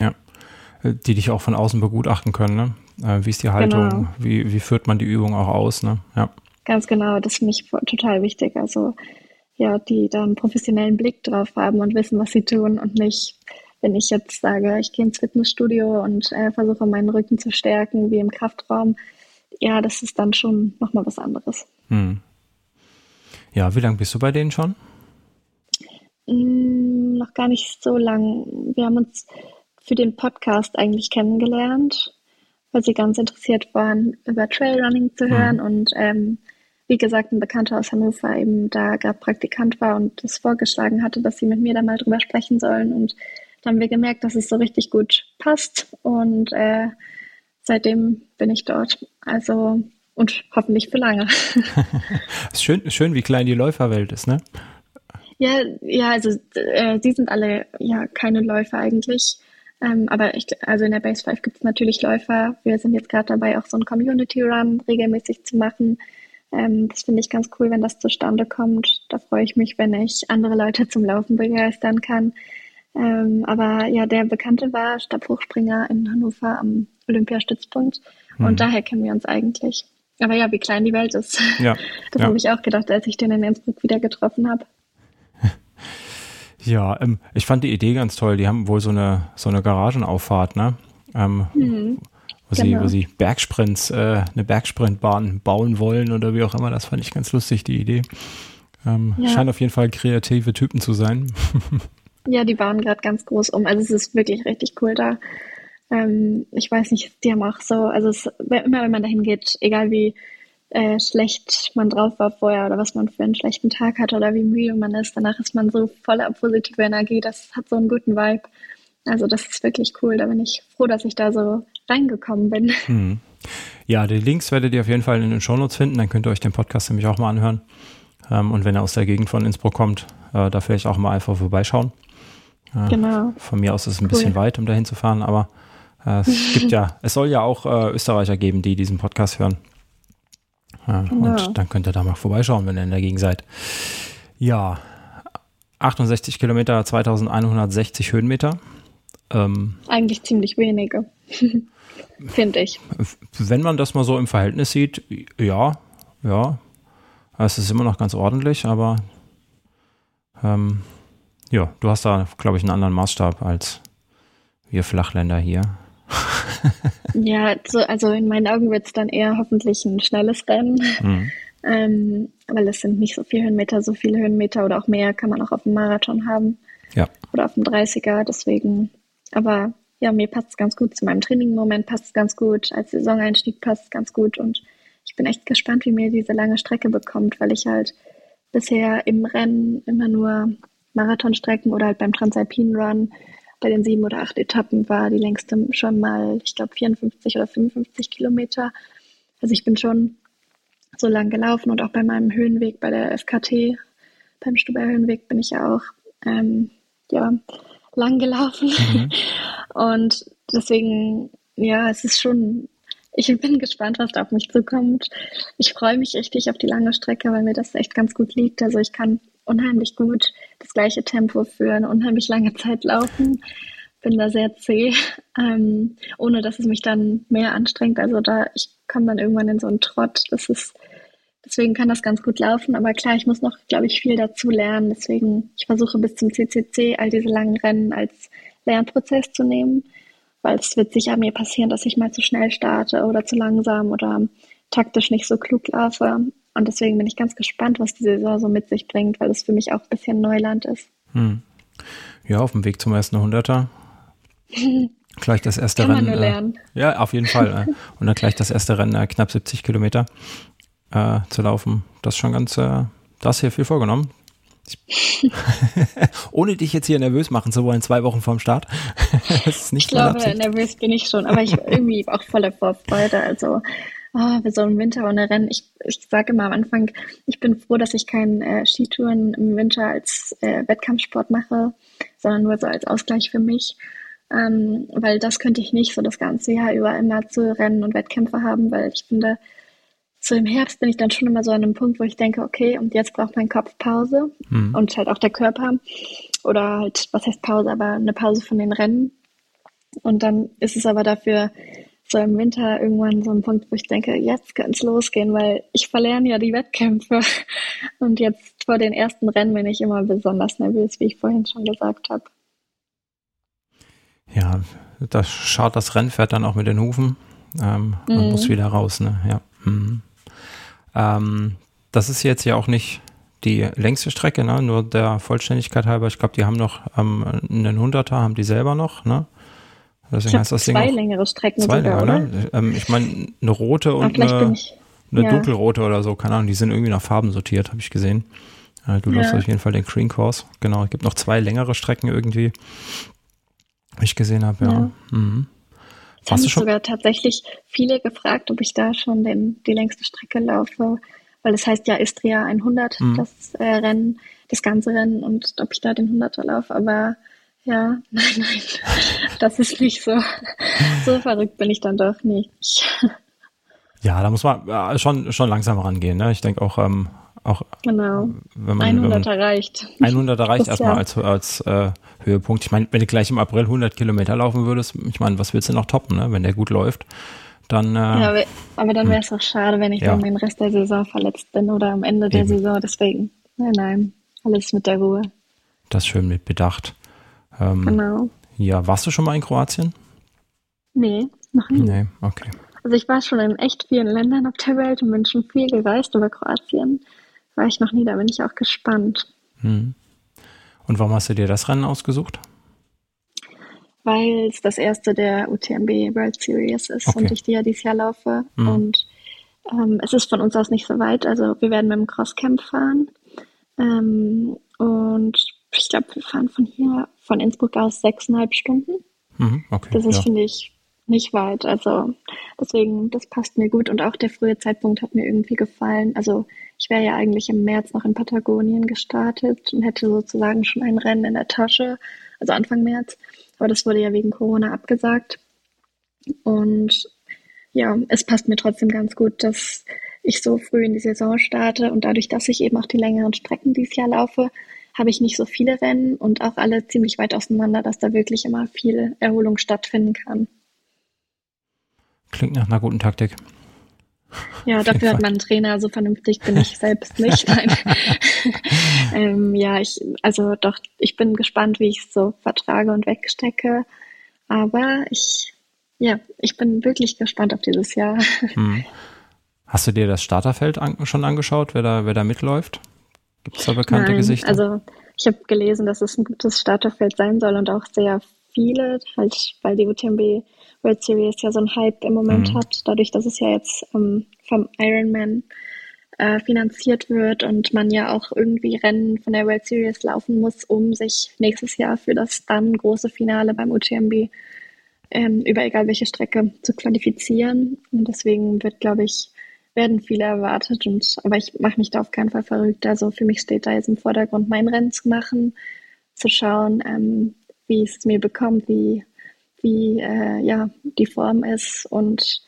Ja, die dich auch von außen begutachten können, ne? Äh, wie ist die Haltung, genau. wie, wie führt man die Übung auch aus, ne? Ja. Ganz genau, das finde ich total wichtig. Also ja, die da einen professionellen Blick drauf haben und wissen, was sie tun und nicht wenn ich jetzt sage, ich gehe ins Fitnessstudio und äh, versuche meinen Rücken zu stärken, wie im Kraftraum, ja, das ist dann schon nochmal was anderes. Hm. Ja, wie lange bist du bei denen schon? Mm, noch gar nicht so lang. Wir haben uns für den Podcast eigentlich kennengelernt, weil sie ganz interessiert waren, über Trailrunning zu hm. hören hm. und ähm, wie gesagt, ein Bekannter aus Hannover eben da gerade Praktikant war und das vorgeschlagen hatte, dass sie mit mir da mal drüber sprechen sollen und da haben wir gemerkt, dass es so richtig gut passt und äh, seitdem bin ich dort. Also und hoffentlich für lange. schön, schön, wie klein die Läuferwelt ist, ne? Ja, ja, also äh, die sind alle ja keine Läufer eigentlich. Ähm, aber ich, also in der Base 5 gibt es natürlich Läufer. Wir sind jetzt gerade dabei, auch so einen Community Run regelmäßig zu machen. Ähm, das finde ich ganz cool, wenn das zustande kommt. Da freue ich mich, wenn ich andere Leute zum Laufen begeistern kann. Ähm, aber ja, der Bekannte war Stabhochspringer in Hannover am Olympiastützpunkt hm. und daher kennen wir uns eigentlich. Aber ja, wie klein die Welt ist. Ja. Das ja. habe ich auch gedacht, als ich den in Innsbruck wieder getroffen habe. Ja, ähm, ich fand die Idee ganz toll. Die haben wohl so eine, so eine Garagenauffahrt, ne? Ähm, hm. wo, genau. sie, wo sie Bergsprints, äh, eine Bergsprintbahn bauen wollen oder wie auch immer. Das fand ich ganz lustig, die Idee. Ähm, ja. Scheint auf jeden Fall kreative Typen zu sein. Ja, die bauen gerade ganz groß um. Also es ist wirklich richtig cool da. Ähm, ich weiß nicht, die haben auch so, also es, immer wenn man dahin geht, egal wie äh, schlecht man drauf war vorher oder was man für einen schlechten Tag hat oder wie müde man ist, danach ist man so voller positive Energie. Das hat so einen guten Vibe. Also das ist wirklich cool. Da bin ich froh, dass ich da so reingekommen bin. Hm. Ja, die Links werdet ihr auf jeden Fall in den Shownotes finden. Dann könnt ihr euch den Podcast nämlich auch mal anhören. Ähm, und wenn er aus der Gegend von Innsbruck kommt, äh, da vielleicht auch mal einfach vorbeischauen. Ja, genau. Von mir aus ist es ein cool. bisschen weit, um dahin zu fahren, aber äh, es gibt ja, es soll ja auch äh, Österreicher geben, die diesen Podcast hören. Ja, genau. Und dann könnt ihr da mal vorbeischauen, wenn ihr in der Gegend seid. Ja, 68 Kilometer, 2160 Höhenmeter. Ähm, Eigentlich ziemlich wenige, finde ich. Wenn man das mal so im Verhältnis sieht, ja, ja. Es ist immer noch ganz ordentlich, aber ähm, ja, du hast da, glaube ich, einen anderen Maßstab als wir Flachländer hier. ja, so, also in meinen Augen wird es dann eher hoffentlich ein schnelles Rennen. Mhm. Ähm, weil es sind nicht so viele Höhenmeter, so viele Höhenmeter oder auch mehr kann man auch auf dem Marathon haben. Ja. Oder auf dem 30er, deswegen, aber ja, mir passt es ganz gut. Zu meinem Training im Moment passt es ganz gut. Als Saisoneinstieg passt es ganz gut und ich bin echt gespannt, wie mir diese lange Strecke bekommt, weil ich halt bisher im Rennen immer nur Marathonstrecken oder halt beim Transalpinen Run bei den sieben oder acht Etappen war die längste schon mal, ich glaube, 54 oder 55 Kilometer. Also ich bin schon so lang gelaufen und auch bei meinem Höhenweg bei der FKT, beim Stuber Höhenweg bin ich ja auch ähm, ja, lang gelaufen. Mhm. Und deswegen, ja, es ist schon, ich bin gespannt, was da auf mich zukommt. Ich freue mich richtig auf die lange Strecke, weil mir das echt ganz gut liegt. Also ich kann unheimlich gut das gleiche Tempo für eine unheimlich lange Zeit laufen. Bin da sehr zäh, ähm, ohne dass es mich dann mehr anstrengt. Also da, ich komme dann irgendwann in so einen Trott. Das ist, deswegen kann das ganz gut laufen. Aber klar, ich muss noch, glaube ich, viel dazu lernen. Deswegen, ich versuche bis zum CCC all diese langen Rennen als Lernprozess zu nehmen. Weil es wird sicher mir passieren, dass ich mal zu schnell starte oder zu langsam oder taktisch nicht so klug laufe. Und deswegen bin ich ganz gespannt, was die Saison so mit sich bringt, weil es für mich auch ein bisschen Neuland ist. Hm. Ja, auf dem Weg zum ersten Hunderter. gleich das erste Kann Rennen. Äh, ja, auf jeden Fall. Äh, und dann gleich das erste Rennen, äh, knapp 70 Kilometer äh, zu laufen. Das ist schon ganz, äh, das hier viel vorgenommen. Ohne dich jetzt hier nervös machen zu wollen, zwei Wochen vorm Start. das ist nicht ich glaube, nervös bin ich schon, aber ich irgendwie auch voller Vorfreude. Also oh, wir sollen Winter ohne Rennen. Ich, ich sage immer am Anfang, ich bin froh, dass ich keinen äh, Skitouren im Winter als äh, Wettkampfsport mache, sondern nur so als Ausgleich für mich. Ähm, weil das könnte ich nicht so das ganze Jahr über immer zu Rennen und Wettkämpfe haben, weil ich finde, so im Herbst bin ich dann schon immer so an einem Punkt, wo ich denke, okay, und jetzt braucht mein Kopf Pause mhm. und halt auch der Körper. Oder halt, was heißt Pause, aber eine Pause von den Rennen. Und dann ist es aber dafür so im Winter irgendwann so ein Punkt, wo ich denke, jetzt kann es losgehen, weil ich verlerne ja die Wettkämpfe. Und jetzt vor den ersten Rennen bin ich immer besonders nervös, wie ich vorhin schon gesagt habe. Ja, da schaut das Rennpferd dann auch mit den Hufen ähm, mhm. und muss wieder raus, ne? Ja. Mhm. Ähm, das ist jetzt ja auch nicht die längste Strecke, ne? Nur der Vollständigkeit halber. Ich glaube, die haben noch ähm, einen Hunderter, haben die selber noch, ne? Deswegen heißt das Ding zwei längere Strecken zwei sogar, längere, oder? Ähm, ich meine, eine rote und eine, ich, eine ja. dunkelrote oder so, keine Ahnung, die sind irgendwie nach Farben sortiert, habe ich gesehen. Äh, du ja. läufst auf jeden Fall den Green Course. Genau, es gibt noch zwei längere Strecken irgendwie, wie ich gesehen habe, ja. ja. Mhm. Es haben mich sogar tatsächlich viele gefragt, ob ich da schon den, die längste Strecke laufe, weil es heißt ja Istria 100, mhm. das äh, Rennen, das ganze Rennen und ob ich da den 100er laufe, aber ja, nein, nein, das ist nicht so. So verrückt bin ich dann doch nicht. Ja, da muss man äh, schon, schon langsam rangehen. Ne? Ich denke auch, ähm, auch genau. wenn man 100 erreicht. 100 erreicht erstmal als, als äh, Höhepunkt. Ich meine, wenn du gleich im April 100 Kilometer laufen würdest, ich meine, was willst du noch toppen, ne? wenn der gut läuft? Dann, äh, ja, aber dann wäre es auch schade, wenn ich ja. dann den Rest der Saison verletzt bin oder am Ende der Eben. Saison. Deswegen, nein, nein, alles mit der Ruhe. Das schön mit Bedacht. Ähm, genau. Ja, warst du schon mal in Kroatien? Nee, noch nie. Nee, okay. Also ich war schon in echt vielen Ländern auf der Welt und bin schon viel gereist, aber Kroatien war ich noch nie, da bin ich auch gespannt. Hm. Und warum hast du dir das Rennen ausgesucht? Weil es das erste der UTMB World Series ist okay. und ich die ja dieses Jahr laufe. Hm. Und ähm, es ist von uns aus nicht so weit. Also wir werden mit dem Crosscamp fahren. Ähm, und ich glaube, wir fahren von hier, von Innsbruck aus sechseinhalb Stunden. Mhm, okay, das ist, ja. finde ich, nicht weit. Also deswegen, das passt mir gut. Und auch der frühe Zeitpunkt hat mir irgendwie gefallen. Also ich wäre ja eigentlich im März noch in Patagonien gestartet und hätte sozusagen schon ein Rennen in der Tasche. also Anfang März. Aber das wurde ja wegen Corona abgesagt. Und ja, es passt mir trotzdem ganz gut, dass ich so früh in die Saison starte und dadurch, dass ich eben auch die längeren Strecken dieses Jahr laufe, habe ich nicht so viele Rennen und auch alle ziemlich weit auseinander, dass da wirklich immer viel Erholung stattfinden kann. Klingt nach einer guten Taktik. Ja, dafür hat man einen Trainer, so vernünftig bin ich selbst nicht. ähm, ja, ich, also doch, ich bin gespannt, wie ich es so vertrage und wegstecke. Aber ich, ja, ich bin wirklich gespannt auf dieses Jahr. Hm. Hast du dir das Starterfeld an, schon angeschaut, wer da, wer da mitläuft? Gibt es da bekannte Nein, Gesichter? Also ich habe gelesen, dass es ein gutes Starterfeld sein soll und auch sehr viele, halt, weil die UTMB World Series ja so einen Hype im Moment mhm. hat, dadurch, dass es ja jetzt ähm, vom Ironman äh, finanziert wird und man ja auch irgendwie Rennen von der World Series laufen muss, um sich nächstes Jahr für das dann große Finale beim UTMB ähm, über egal welche Strecke zu qualifizieren. Und deswegen wird, glaube ich, werden viele erwartet. Und, aber ich mache mich da auf keinen Fall verrückt. Also für mich steht da jetzt im Vordergrund, mein Rennen zu machen, zu schauen, ähm, wie es mir bekommt, wie, wie äh, ja, die Form ist und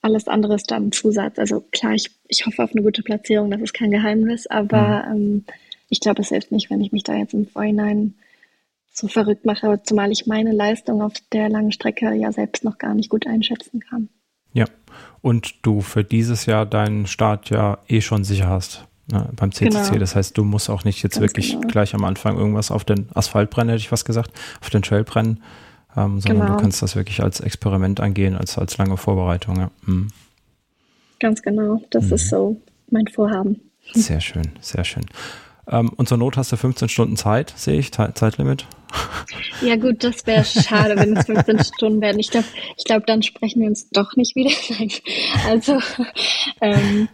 alles andere ist dann Zusatz. Also klar, ich, ich hoffe auf eine gute Platzierung, das ist kein Geheimnis, aber mhm. ähm, ich glaube, es hilft nicht, wenn ich mich da jetzt im Vorhinein so verrückt mache, zumal ich meine Leistung auf der langen Strecke ja selbst noch gar nicht gut einschätzen kann. Und du für dieses Jahr deinen Start ja eh schon sicher hast ne, beim CCC. Genau. Das heißt, du musst auch nicht jetzt Ganz wirklich genau. gleich am Anfang irgendwas auf den Asphalt brennen, hätte ich was gesagt, auf den Trail brennen, ähm, sondern genau. du kannst das wirklich als Experiment angehen, als, als lange Vorbereitung. Ja. Mhm. Ganz genau, das mhm. ist so mein Vorhaben. Sehr schön, sehr schön. Ähm, und zur Not hast du 15 Stunden Zeit, sehe ich, Zeitlimit. Ja gut, das wäre schade, wenn es 15 Stunden werden. Ich glaube, ich glaub, dann sprechen wir uns doch nicht wieder. Also ähm,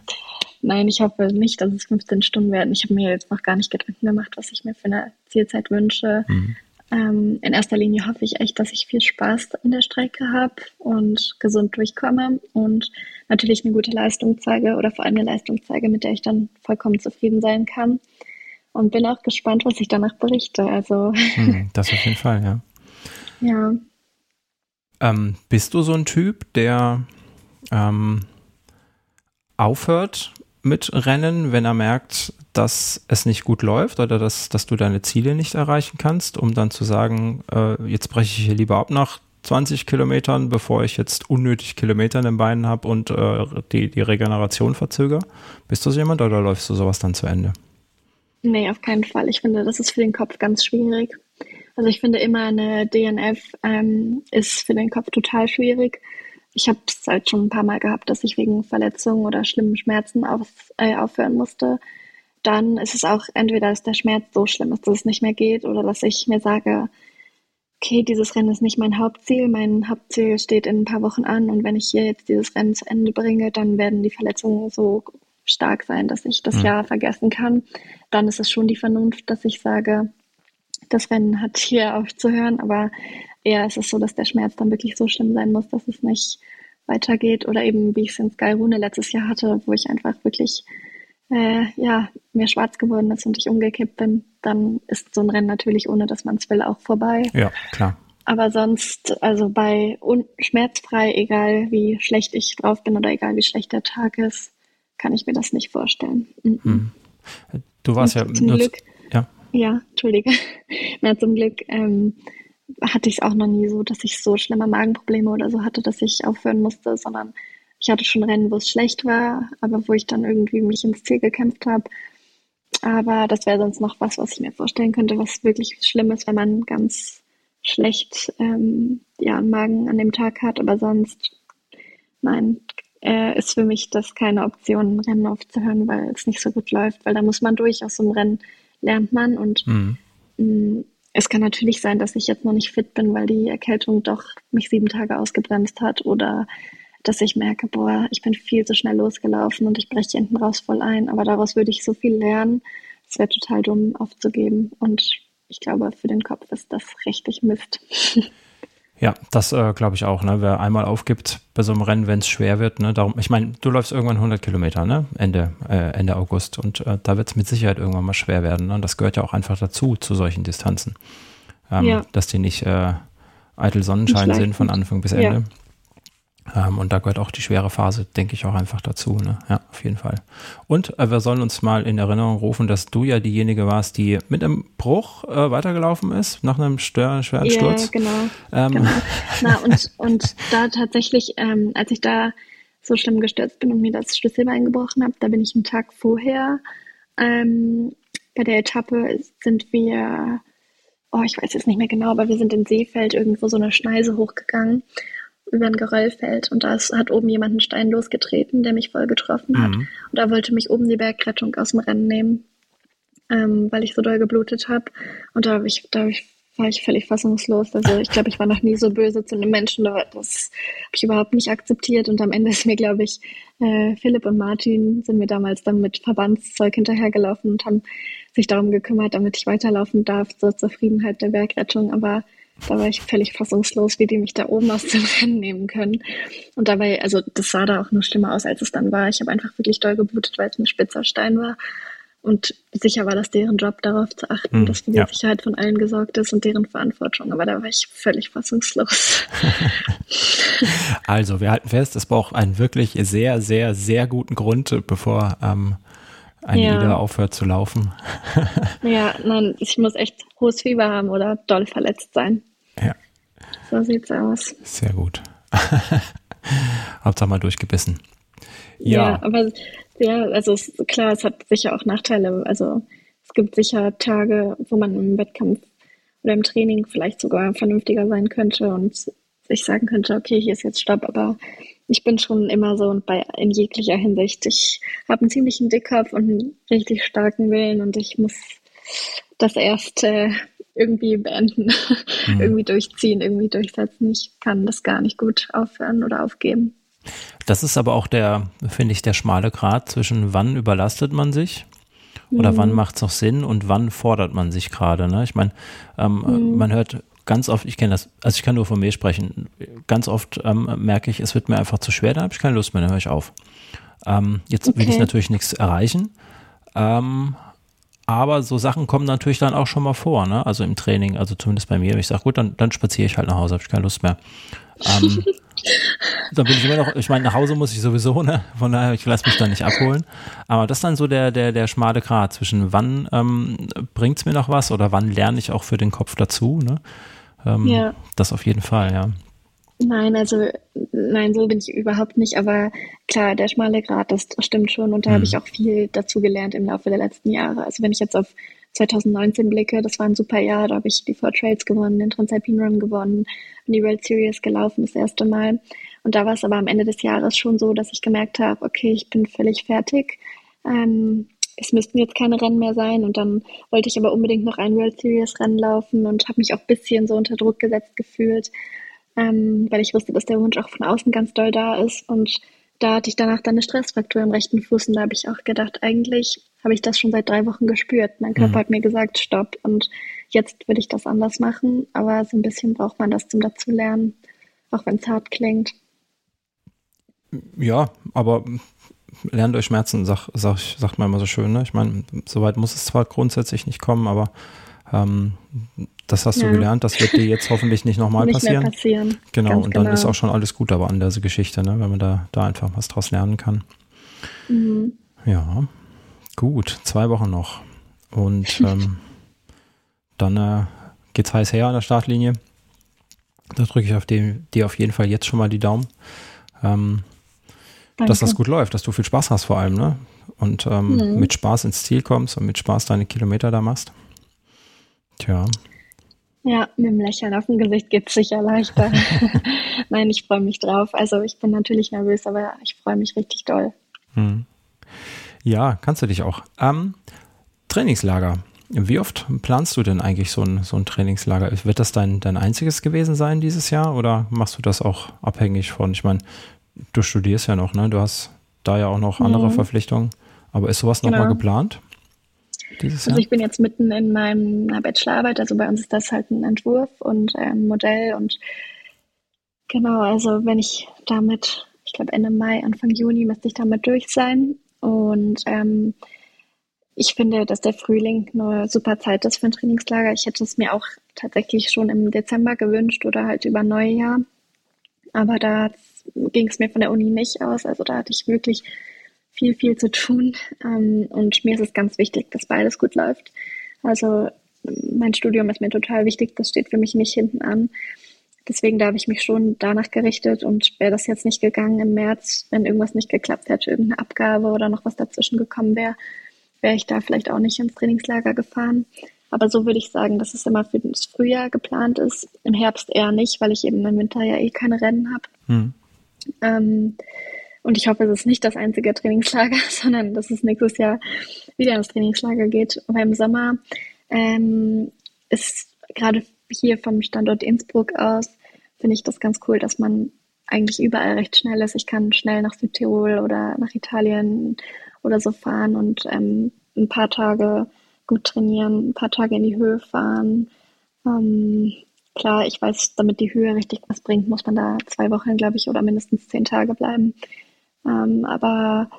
nein, ich hoffe nicht, dass es 15 Stunden werden. Ich habe mir jetzt noch gar nicht Gedanken gemacht, was ich mir für eine Zielzeit wünsche. Mhm. Ähm, in erster Linie hoffe ich echt, dass ich viel Spaß an der Strecke habe und gesund durchkomme und natürlich eine gute Leistung zeige oder vor allem eine Leistung zeige, mit der ich dann vollkommen zufrieden sein kann und bin auch gespannt, was ich danach berichte. Also hm, das auf jeden Fall, ja. Ja. Ähm, bist du so ein Typ, der ähm, aufhört mit Rennen, wenn er merkt, dass es nicht gut läuft oder dass, dass du deine Ziele nicht erreichen kannst, um dann zu sagen, äh, jetzt breche ich hier lieber ab nach 20 Kilometern, bevor ich jetzt unnötig Kilometer in den Beinen habe und äh, die, die Regeneration verzögere? Bist du so jemand oder läufst du sowas dann zu Ende? Nee, auf keinen Fall. Ich finde, das ist für den Kopf ganz schwierig. Also ich finde immer eine DNF ähm, ist für den Kopf total schwierig. Ich habe es halt schon ein paar Mal gehabt, dass ich wegen Verletzungen oder schlimmen Schmerzen auf, äh, aufhören musste. Dann ist es auch entweder, dass der Schmerz so schlimm ist, dass es nicht mehr geht, oder dass ich mir sage, okay, dieses Rennen ist nicht mein Hauptziel. Mein Hauptziel steht in ein paar Wochen an und wenn ich hier jetzt dieses Rennen zu Ende bringe, dann werden die Verletzungen so stark sein, dass ich das mhm. Jahr vergessen kann. Dann ist es schon die Vernunft, dass ich sage, das Rennen hat hier aufzuhören, aber eher ist es so, dass der Schmerz dann wirklich so schlimm sein muss, dass es nicht weitergeht. Oder eben, wie ich es in Sky Rune letztes Jahr hatte, wo ich einfach wirklich äh, ja, mir schwarz geworden ist und ich umgekippt bin, dann ist so ein Rennen natürlich, ohne dass man es will, auch vorbei. Ja, klar. Aber sonst, also bei schmerzfrei, egal wie schlecht ich drauf bin oder egal wie schlecht der Tag ist, kann ich mir das nicht vorstellen. Mhm. Du warst ja zum Glück. Ja. ja, entschuldige. Na, zum Glück ähm, hatte ich es auch noch nie so, dass ich so schlimme Magenprobleme oder so hatte, dass ich aufhören musste, sondern ich hatte schon Rennen, wo es schlecht war, aber wo ich dann irgendwie mich ins Ziel gekämpft habe. Aber das wäre sonst noch was, was ich mir vorstellen könnte, was wirklich schlimm ist, wenn man ganz schlecht ähm, ja, einen Magen an dem Tag hat. Aber sonst, nein, äh, ist für mich das keine Option, ein Rennen aufzuhören, weil es nicht so gut läuft, weil da muss man durch, aus dem Rennen lernt man und mhm. mh, mm, es kann natürlich sein, dass ich jetzt noch nicht fit bin, weil die Erkältung doch mich sieben Tage ausgebremst hat oder dass ich merke, boah, ich bin viel zu schnell losgelaufen und ich breche hinten raus voll ein. Aber daraus würde ich so viel lernen. Es wäre total dumm aufzugeben. Und ich glaube, für den Kopf ist das richtig Mist. Ja, das äh, glaube ich auch. Ne? Wer einmal aufgibt bei so einem Rennen, wenn es schwer wird, ne? darum, ich meine, du läufst irgendwann 100 Kilometer, ne? Ende, äh, Ende August und äh, da wird es mit Sicherheit irgendwann mal schwer werden. Ne? Und das gehört ja auch einfach dazu zu solchen Distanzen. ähm, ja. dass die nicht äh, eitel Sonnenschein sind von Anfang bis Ende. Ja. Ähm, und da gehört auch die schwere Phase, denke ich, auch einfach dazu. Ne? Ja, auf jeden Fall. Und äh, wir sollen uns mal in Erinnerung rufen, dass du ja diejenige warst, die mit einem Bruch äh, weitergelaufen ist, nach einem stör schweren ja, Sturz. Genau, ähm. genau. Na, und, und da tatsächlich, ähm, als ich da so schlimm gestürzt bin und mir das Schlüsselbein gebrochen habe, da bin ich einen Tag vorher ähm, bei der Etappe sind wir oh, ich weiß jetzt nicht mehr genau, aber wir sind in Seefeld irgendwo so eine Schneise hochgegangen über ein Geröllfeld und da hat oben jemand einen Stein losgetreten, der mich voll getroffen hat. Mhm. Und da wollte mich oben die Bergrettung aus dem Rennen nehmen, ähm, weil ich so doll geblutet habe. Und da, ich, da war ich völlig fassungslos. Also ich glaube, ich war noch nie so böse zu einem Menschen. Das habe ich überhaupt nicht akzeptiert. Und am Ende ist mir, glaube ich, äh, Philipp und Martin sind mir damals dann mit Verbandszeug hinterhergelaufen und haben sich darum gekümmert, damit ich weiterlaufen darf zur Zufriedenheit der Bergrettung. Aber da war ich völlig fassungslos, wie die mich da oben aus dem Rennen nehmen können. Und dabei, also das sah da auch nur schlimmer aus, als es dann war. Ich habe einfach wirklich doll geblutet, weil es ein spitzer Stein war. Und sicher war das deren Job, darauf zu achten, hm, dass für die ja. Sicherheit von allen gesorgt ist und deren Verantwortung. Aber da war ich völlig fassungslos. also, wir halten fest, es braucht einen wirklich sehr, sehr, sehr guten Grund, bevor ähm, ein ja. Ida aufhört zu laufen. ja, nein, ich muss echt hohes Fieber haben oder doll verletzt sein. Ja. So sieht's aus. Sehr gut. Hauptsache mal durchgebissen. Ja, ja aber ja, also es, klar, es hat sicher auch Nachteile. Also es gibt sicher Tage, wo man im Wettkampf oder im Training vielleicht sogar vernünftiger sein könnte und sich sagen könnte, okay, hier ist jetzt Stopp, aber ich bin schon immer so und bei in jeglicher Hinsicht. Ich habe einen ziemlichen Dickkopf und einen richtig starken Willen und ich muss das erst äh, irgendwie beenden, mhm. irgendwie durchziehen, irgendwie durchsetzen. Ich kann das gar nicht gut aufhören oder aufgeben. Das ist aber auch der, finde ich, der schmale Grat zwischen wann überlastet man sich oder mhm. wann macht es noch Sinn und wann fordert man sich gerade. Ne? Ich meine, ähm, mhm. man hört ganz oft, ich kenne das, also ich kann nur von mir sprechen, ganz oft ähm, merke ich, es wird mir einfach zu schwer, da habe ich keine Lust mehr, dann höre ich auf. Ähm, jetzt okay. will ich natürlich nichts erreichen, ähm, aber so Sachen kommen natürlich dann auch schon mal vor, ne? also im Training, also zumindest bei mir, ich sage, gut, dann, dann spaziere ich halt nach Hause, habe ich keine Lust mehr. Ähm, dann bin ich immer noch, ich meine, nach Hause muss ich sowieso, ne? Von daher, ich lasse mich da nicht abholen. Aber das ist dann so der, der, der schmale Grat zwischen wann ähm, bringt es mir noch was oder wann lerne ich auch für den Kopf dazu, ne? Ähm, ja. Das auf jeden Fall, ja. Nein, also nein, so bin ich überhaupt nicht. Aber klar, der schmale Grat, das stimmt schon. Und da mhm. habe ich auch viel dazu gelernt im Laufe der letzten Jahre. Also wenn ich jetzt auf 2019 blicke, das war ein super Jahr. Da habe ich die Four Trails gewonnen, den Transalpine Run gewonnen, bin die World Series gelaufen das erste Mal. Und da war es aber am Ende des Jahres schon so, dass ich gemerkt habe, okay, ich bin völlig fertig. Ähm, es müssten jetzt keine Rennen mehr sein. Und dann wollte ich aber unbedingt noch ein World Series Rennen laufen und habe mich auch ein bisschen so unter Druck gesetzt gefühlt, ähm, weil ich wusste, dass der Wunsch auch von außen ganz doll da ist. Und da hatte ich danach dann eine Stressfraktur im rechten Fuß und da habe ich auch gedacht, eigentlich habe ich das schon seit drei Wochen gespürt. Mein Körper mhm. hat mir gesagt, stopp. Und jetzt will ich das anders machen. Aber so ein bisschen braucht man das zum Dazulernen, auch wenn es hart klingt. Ja, aber lernt euch Schmerzen, sag, sag, sagt man immer so schön. Ne? Ich meine, soweit muss es zwar grundsätzlich nicht kommen, aber ähm, das hast ja. du gelernt, das wird dir jetzt hoffentlich nicht nochmal passieren. passieren. Genau, Ganz und dann genau. ist auch schon alles gut aber an dieser Geschichte, ne? wenn man da, da einfach was draus lernen kann. Mhm. Ja, gut, zwei Wochen noch. Und ähm, dann äh, geht's heiß her an der Startlinie. Da drücke ich auf den, dir auf jeden Fall jetzt schon mal die Daumen. Ähm, dass das gut läuft, dass du viel Spaß hast vor allem, ne? Und ähm, mhm. mit Spaß ins Ziel kommst und mit Spaß deine Kilometer da machst. Tja. Ja, mit dem Lächeln auf dem Gesicht geht es sicher leichter. Nein, ich freue mich drauf. Also ich bin natürlich nervös, aber ich freue mich richtig doll. Mhm. Ja, kannst du dich auch. Ähm, Trainingslager. Wie oft planst du denn eigentlich so ein, so ein Trainingslager? Wird das dein, dein einziges gewesen sein dieses Jahr oder machst du das auch abhängig von, ich meine, du studierst ja noch, ne? Du hast da ja auch noch andere mhm. Verpflichtungen. Aber ist sowas genau. nochmal geplant? Dieses also Jahr? ich bin jetzt mitten in meiner Bachelorarbeit, also bei uns ist das halt ein Entwurf und ein ähm, Modell und genau, also wenn ich damit, ich glaube Ende Mai, Anfang Juni müsste ich damit durch sein und ähm, ich finde, dass der Frühling eine super Zeit ist für ein Trainingslager. Ich hätte es mir auch tatsächlich schon im Dezember gewünscht oder halt über Neujahr. Aber da ging es mir von der Uni nicht aus. Also da hatte ich wirklich viel, viel zu tun. Ähm, und mir ist es ganz wichtig, dass beides gut läuft. Also mein Studium ist mir total wichtig. Das steht für mich nicht hinten an. Deswegen da habe ich mich schon danach gerichtet und wäre das jetzt nicht gegangen im März, wenn irgendwas nicht geklappt hätte, irgendeine Abgabe oder noch was dazwischen gekommen wäre, wäre ich da vielleicht auch nicht ins Trainingslager gefahren. Aber so würde ich sagen, dass es immer für das Frühjahr geplant ist. Im Herbst eher nicht, weil ich eben im Winter ja eh keine Rennen habe. Hm. Ähm, und ich hoffe, es ist nicht das einzige Trainingslager, sondern dass es nächstes Jahr wieder ins Trainingslager geht. Aber im Sommer ähm, ist gerade hier vom Standort Innsbruck aus, finde ich das ganz cool, dass man eigentlich überall recht schnell ist. Ich kann schnell nach Südtirol oder nach Italien oder so fahren und ähm, ein paar Tage gut trainieren, ein paar Tage in die Höhe fahren. Ähm, klar, ich weiß, damit die Höhe richtig was bringt, muss man da zwei Wochen, glaube ich, oder mindestens zehn Tage bleiben. Ähm, aber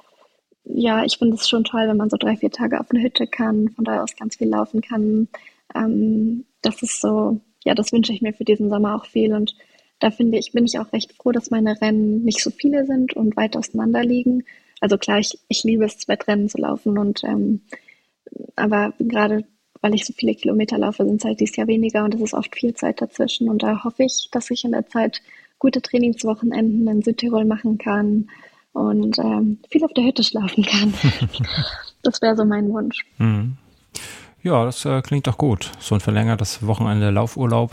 ja, ich finde es schon toll, wenn man so drei, vier Tage auf eine Hütte kann, von da aus ganz viel laufen kann. Ähm, das ist so, ja, das wünsche ich mir für diesen Sommer auch viel. Und da finde ich, bin ich auch recht froh, dass meine Rennen nicht so viele sind und weit auseinander liegen. Also klar, ich, ich liebe es, Wettrennen zu laufen und ähm, aber gerade weil ich so viele Kilometer laufe, sind es halt dieses Jahr weniger und es ist oft viel Zeit dazwischen. Und da hoffe ich, dass ich in der Zeit gute Trainingswochenenden in Südtirol machen kann und ähm, viel auf der Hütte schlafen kann. das wäre so mein Wunsch. Mhm. Ja, das äh, klingt doch gut. So ein verlängertes Wochenende Laufurlaub,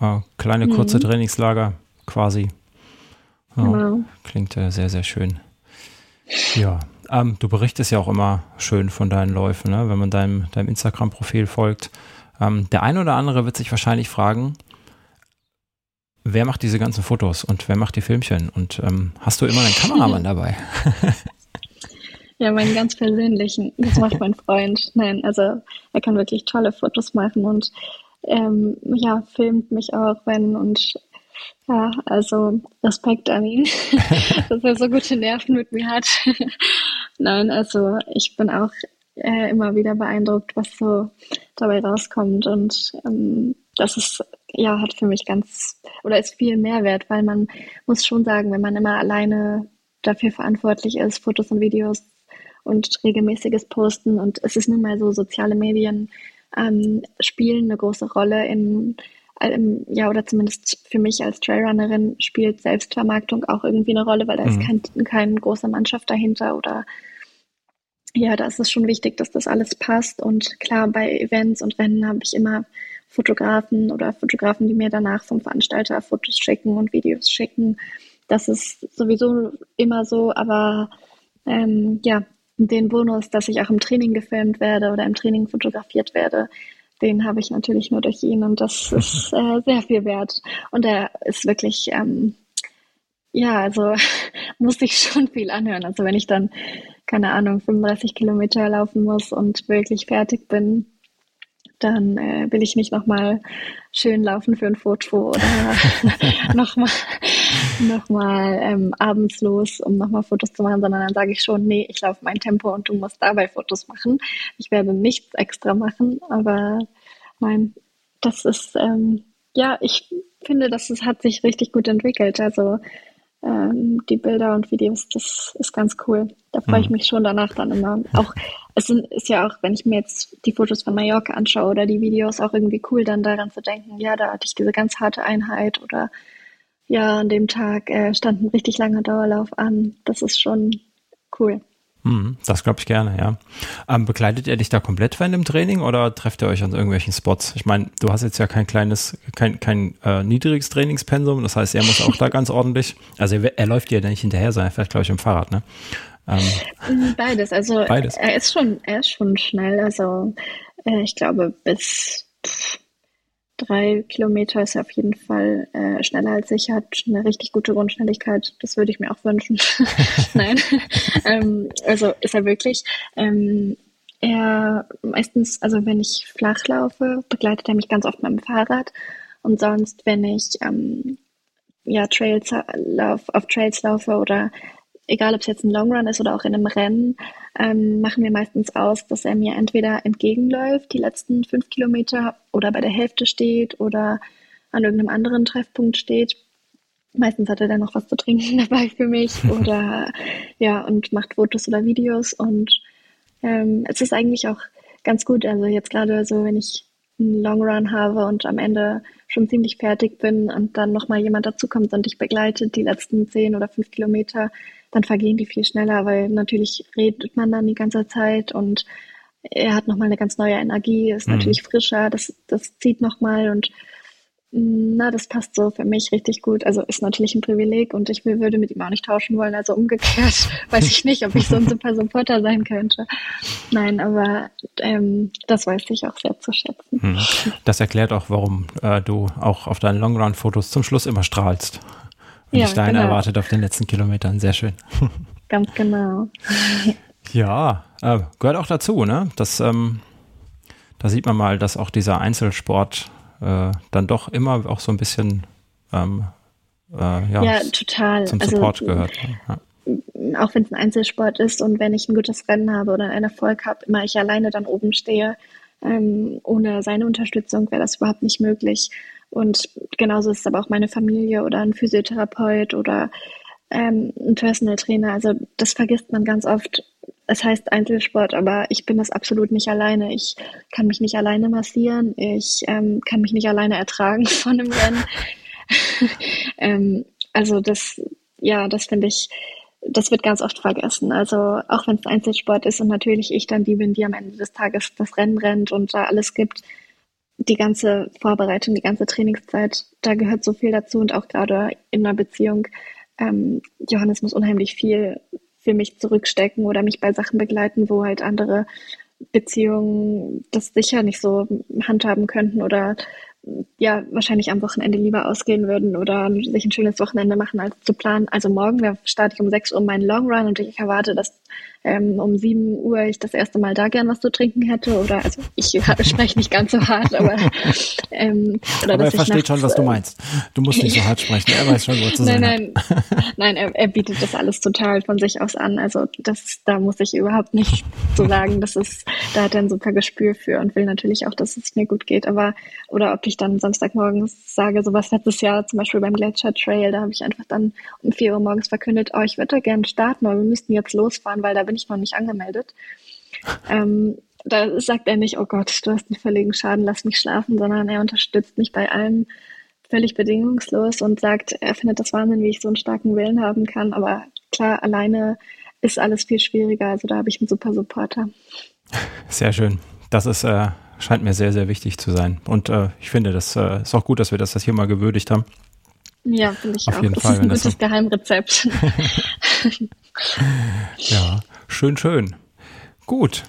äh, kleine mhm. kurze Trainingslager quasi. Ja, genau. Klingt äh, sehr, sehr schön. Ja, ähm, du berichtest ja auch immer schön von deinen Läufen, ne? wenn man deinem, deinem Instagram-Profil folgt. Ähm, der eine oder andere wird sich wahrscheinlich fragen, wer macht diese ganzen Fotos und wer macht die Filmchen? Und ähm, hast du immer einen Kameramann dabei? Ja, meinen ganz persönlichen. Das macht mein Freund. Nein, also er kann wirklich tolle Fotos machen und ähm, ja, filmt mich auch, wenn und ja, also Respekt an ihn, dass er so gute Nerven mit mir hat. Nein, also ich bin auch äh, immer wieder beeindruckt, was so dabei rauskommt und ähm, das ist ja hat für mich ganz oder ist viel Mehrwert, weil man muss schon sagen, wenn man immer alleine dafür verantwortlich ist, Fotos und Videos und regelmäßiges Posten. Und es ist nun mal so, soziale Medien ähm, spielen eine große Rolle in, ähm, ja, oder zumindest für mich als Trailrunnerin spielt Selbstvermarktung auch irgendwie eine Rolle, weil da mhm. ist kein, keine große Mannschaft dahinter oder ja, da ist es schon wichtig, dass das alles passt. Und klar, bei Events und Rennen habe ich immer Fotografen oder Fotografen, die mir danach vom Veranstalter Fotos schicken und Videos schicken. Das ist sowieso immer so, aber ähm, ja, den Bonus, dass ich auch im Training gefilmt werde oder im Training fotografiert werde, den habe ich natürlich nur durch ihn und das ist äh, sehr viel wert. Und er ist wirklich, ähm, ja, also muss ich schon viel anhören. Also wenn ich dann, keine Ahnung, 35 Kilometer laufen muss und wirklich fertig bin, dann äh, will ich nicht nochmal schön laufen für ein Foto oder nochmal noch mal, ähm, abends los, um nochmal Fotos zu machen, sondern dann sage ich schon, nee, ich laufe mein Tempo und du musst dabei Fotos machen. Ich werde nichts extra machen, aber nein, das ist, ähm, ja, ich finde, dass es hat sich richtig gut entwickelt. Also ähm, die Bilder und Videos, das ist ganz cool. Da freue ich mhm. mich schon danach dann immer. Auch es sind, ist ja auch, wenn ich mir jetzt die Fotos von Mallorca anschaue oder die Videos, auch irgendwie cool, dann daran zu denken, ja, da hatte ich diese ganz harte Einheit oder ja, an dem Tag äh, stand ein richtig langer Dauerlauf an. Das ist schon cool. Hm, das glaube ich gerne, ja. Ähm, begleitet ihr dich da komplett während dem Training oder trefft ihr euch an irgendwelchen Spots? Ich meine, du hast jetzt ja kein kleines, kein, kein äh, niedriges Trainingspensum, das heißt, er muss auch da ganz ordentlich, also er, er läuft dir ja nicht hinterher, sondern er fährt, glaube ich, im Fahrrad, ne? Ähm, Beides, also Beides. er ist schon, er ist schon schnell, also äh, ich glaube bis pff, drei Kilometer ist er auf jeden Fall äh, schneller als ich, hat eine richtig gute Grundschnelligkeit. Das würde ich mir auch wünschen. Nein, ähm, also ist er wirklich. Ähm, er meistens, also wenn ich flach laufe, begleitet er mich ganz oft mit dem Fahrrad. Und sonst, wenn ich ähm, ja Trails lauf, auf Trails laufe oder egal ob es jetzt ein Long Run ist oder auch in einem Rennen, ähm, machen wir meistens aus, dass er mir entweder entgegenläuft, die letzten fünf Kilometer, oder bei der Hälfte steht oder an irgendeinem anderen Treffpunkt steht. Meistens hat er dann noch was zu trinken dabei für mich oder ja, und macht Fotos oder Videos. Und ähm, es ist eigentlich auch ganz gut. Also jetzt gerade so, wenn ich einen Long Run habe und am Ende schon ziemlich fertig bin und dann nochmal jemand dazukommt und dich begleitet, die letzten zehn oder fünf Kilometer, dann vergehen die viel schneller, weil natürlich redet man dann die ganze Zeit und er hat nochmal eine ganz neue Energie, ist mhm. natürlich frischer, das, das zieht nochmal und na, das passt so für mich richtig gut. Also ist natürlich ein Privileg und ich würde mit ihm auch nicht tauschen wollen. Also umgekehrt weiß ich nicht, ob ich so ein super Supporter sein könnte. Nein, aber ähm, das weiß ich auch sehr zu schätzen. Hm. Das erklärt auch, warum äh, du auch auf deinen Longrun-Fotos zum Schluss immer strahlst. Und ja, dich dahin genau. erwartet auf den letzten Kilometern. Sehr schön. Ganz genau. Ja, äh, gehört auch dazu, ne? Das, ähm, da sieht man mal, dass auch dieser Einzelsport äh, dann doch immer auch so ein bisschen ähm, äh, ja, ja, total. zum also, Support also, gehört. Ja. Auch wenn es ein Einzelsport ist und wenn ich ein gutes Rennen habe oder einen Erfolg habe, immer ich alleine dann oben stehe, ähm, ohne seine Unterstützung wäre das überhaupt nicht möglich. Und genauso ist es aber auch meine Familie oder ein Physiotherapeut oder ähm, ein Personal Trainer. Also das vergisst man ganz oft, es heißt Einzelsport, aber ich bin das absolut nicht alleine. Ich kann mich nicht alleine massieren. Ich ähm, kann mich nicht alleine ertragen von einem Rennen. ähm, also das, ja, das finde ich, das wird ganz oft vergessen. Also auch wenn es Einzelsport ist und natürlich ich dann die bin, die am Ende des Tages das Rennen rennt und da alles gibt, die ganze Vorbereitung, die ganze Trainingszeit, da gehört so viel dazu und auch gerade in einer Beziehung. Ähm, Johannes muss unheimlich viel für mich zurückstecken oder mich bei Sachen begleiten, wo halt andere Beziehungen das sicher nicht so handhaben könnten oder ja, wahrscheinlich am Wochenende lieber ausgehen würden oder sich ein schönes Wochenende machen, als zu planen. Also morgen starte ich um 6 Uhr meinen Long Run und ich erwarte, dass ähm, um 7 Uhr ich das erste Mal da gern was zu trinken hätte. Oder also ich spreche nicht ganz so hart, aber ähm, oder aber er versteht nachts, schon, was du meinst. Du musst nicht so hart sprechen. Er weiß schon, wo zu sein Nein, nein, nein, er, er bietet das alles total von sich aus an. Also das, da muss ich überhaupt nicht so sagen. Das ist, da hat er ein super Gespür für und will natürlich auch, dass es mir gut geht. Aber oder ob ich dann Samstagmorgens sage, sowas letztes Jahr zum Beispiel beim Gletscher Trail, da habe ich einfach dann um 4 Uhr morgens verkündet, oh, ich würde da gerne starten, aber wir müssten jetzt losfahren, weil da bin ich noch nicht angemeldet. Ähm, da sagt er nicht, oh Gott, du hast einen völligen Schaden, lass mich schlafen, sondern er unterstützt mich bei allem völlig bedingungslos und sagt, er findet das Wahnsinn, wie ich so einen starken Willen haben kann. Aber klar, alleine ist alles viel schwieriger. Also da habe ich einen super Supporter. Sehr schön. Das ist, äh, scheint mir sehr, sehr wichtig zu sein. Und äh, ich finde, das äh, ist auch gut, dass wir das, das hier mal gewürdigt haben. Ja, finde ich Auf auch. Jeden das Fall, ist ein gutes Geheimrezept. ja, schön, schön. Gut.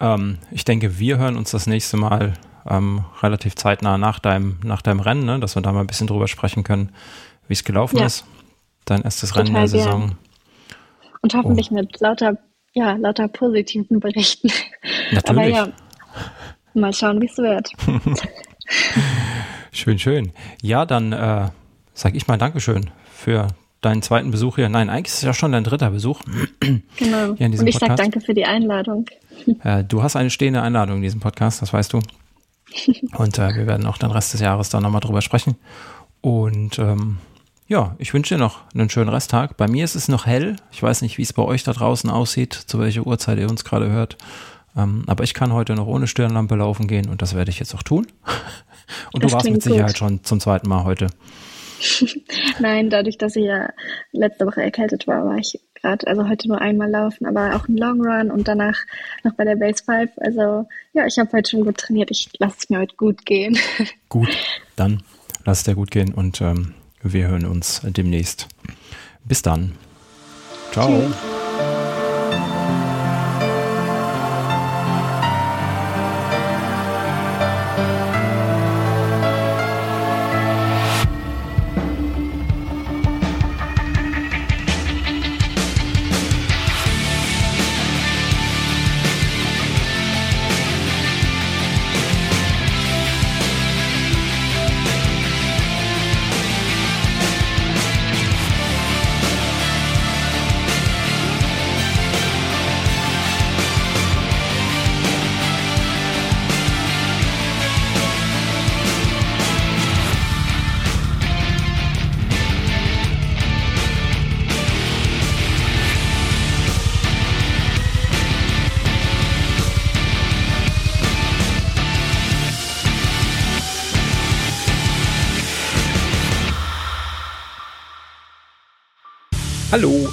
Ähm, ich denke, wir hören uns das nächste Mal ähm, relativ zeitnah nach deinem, nach deinem Rennen, ne? dass wir da mal ein bisschen drüber sprechen können, wie es gelaufen ja. ist. Dein erstes Total Rennen der Saison. Gern. Und hoffentlich oh. mit lauter, ja, lauter positiven Berichten. Natürlich. Aber ja, mal schauen, wie es wird. schön, schön. Ja, dann äh, sage ich mal Dankeschön für deinen zweiten Besuch hier. Nein, eigentlich ist es ja schon dein dritter Besuch. Genau. Und ich sage danke für die Einladung. Äh, du hast eine stehende Einladung in diesem Podcast, das weißt du. Und äh, wir werden auch den Rest des Jahres dann nochmal drüber sprechen. Und ähm, ja, ich wünsche dir noch einen schönen Resttag. Bei mir ist es noch hell. Ich weiß nicht, wie es bei euch da draußen aussieht, zu welcher Uhrzeit ihr uns gerade hört. Ähm, aber ich kann heute noch ohne Stirnlampe laufen gehen und das werde ich jetzt auch tun. Und das du warst mit Sicherheit gut. schon zum zweiten Mal heute. Nein, dadurch, dass ich ja letzte Woche erkältet war, war ich gerade, also heute nur einmal laufen, aber auch ein Long Run und danach noch bei der Base 5. Also ja, ich habe heute schon gut trainiert. Ich lasse es mir heute gut gehen. Gut, dann lass es dir gut gehen und ähm, wir hören uns demnächst. Bis dann. Ciao. Tschüss.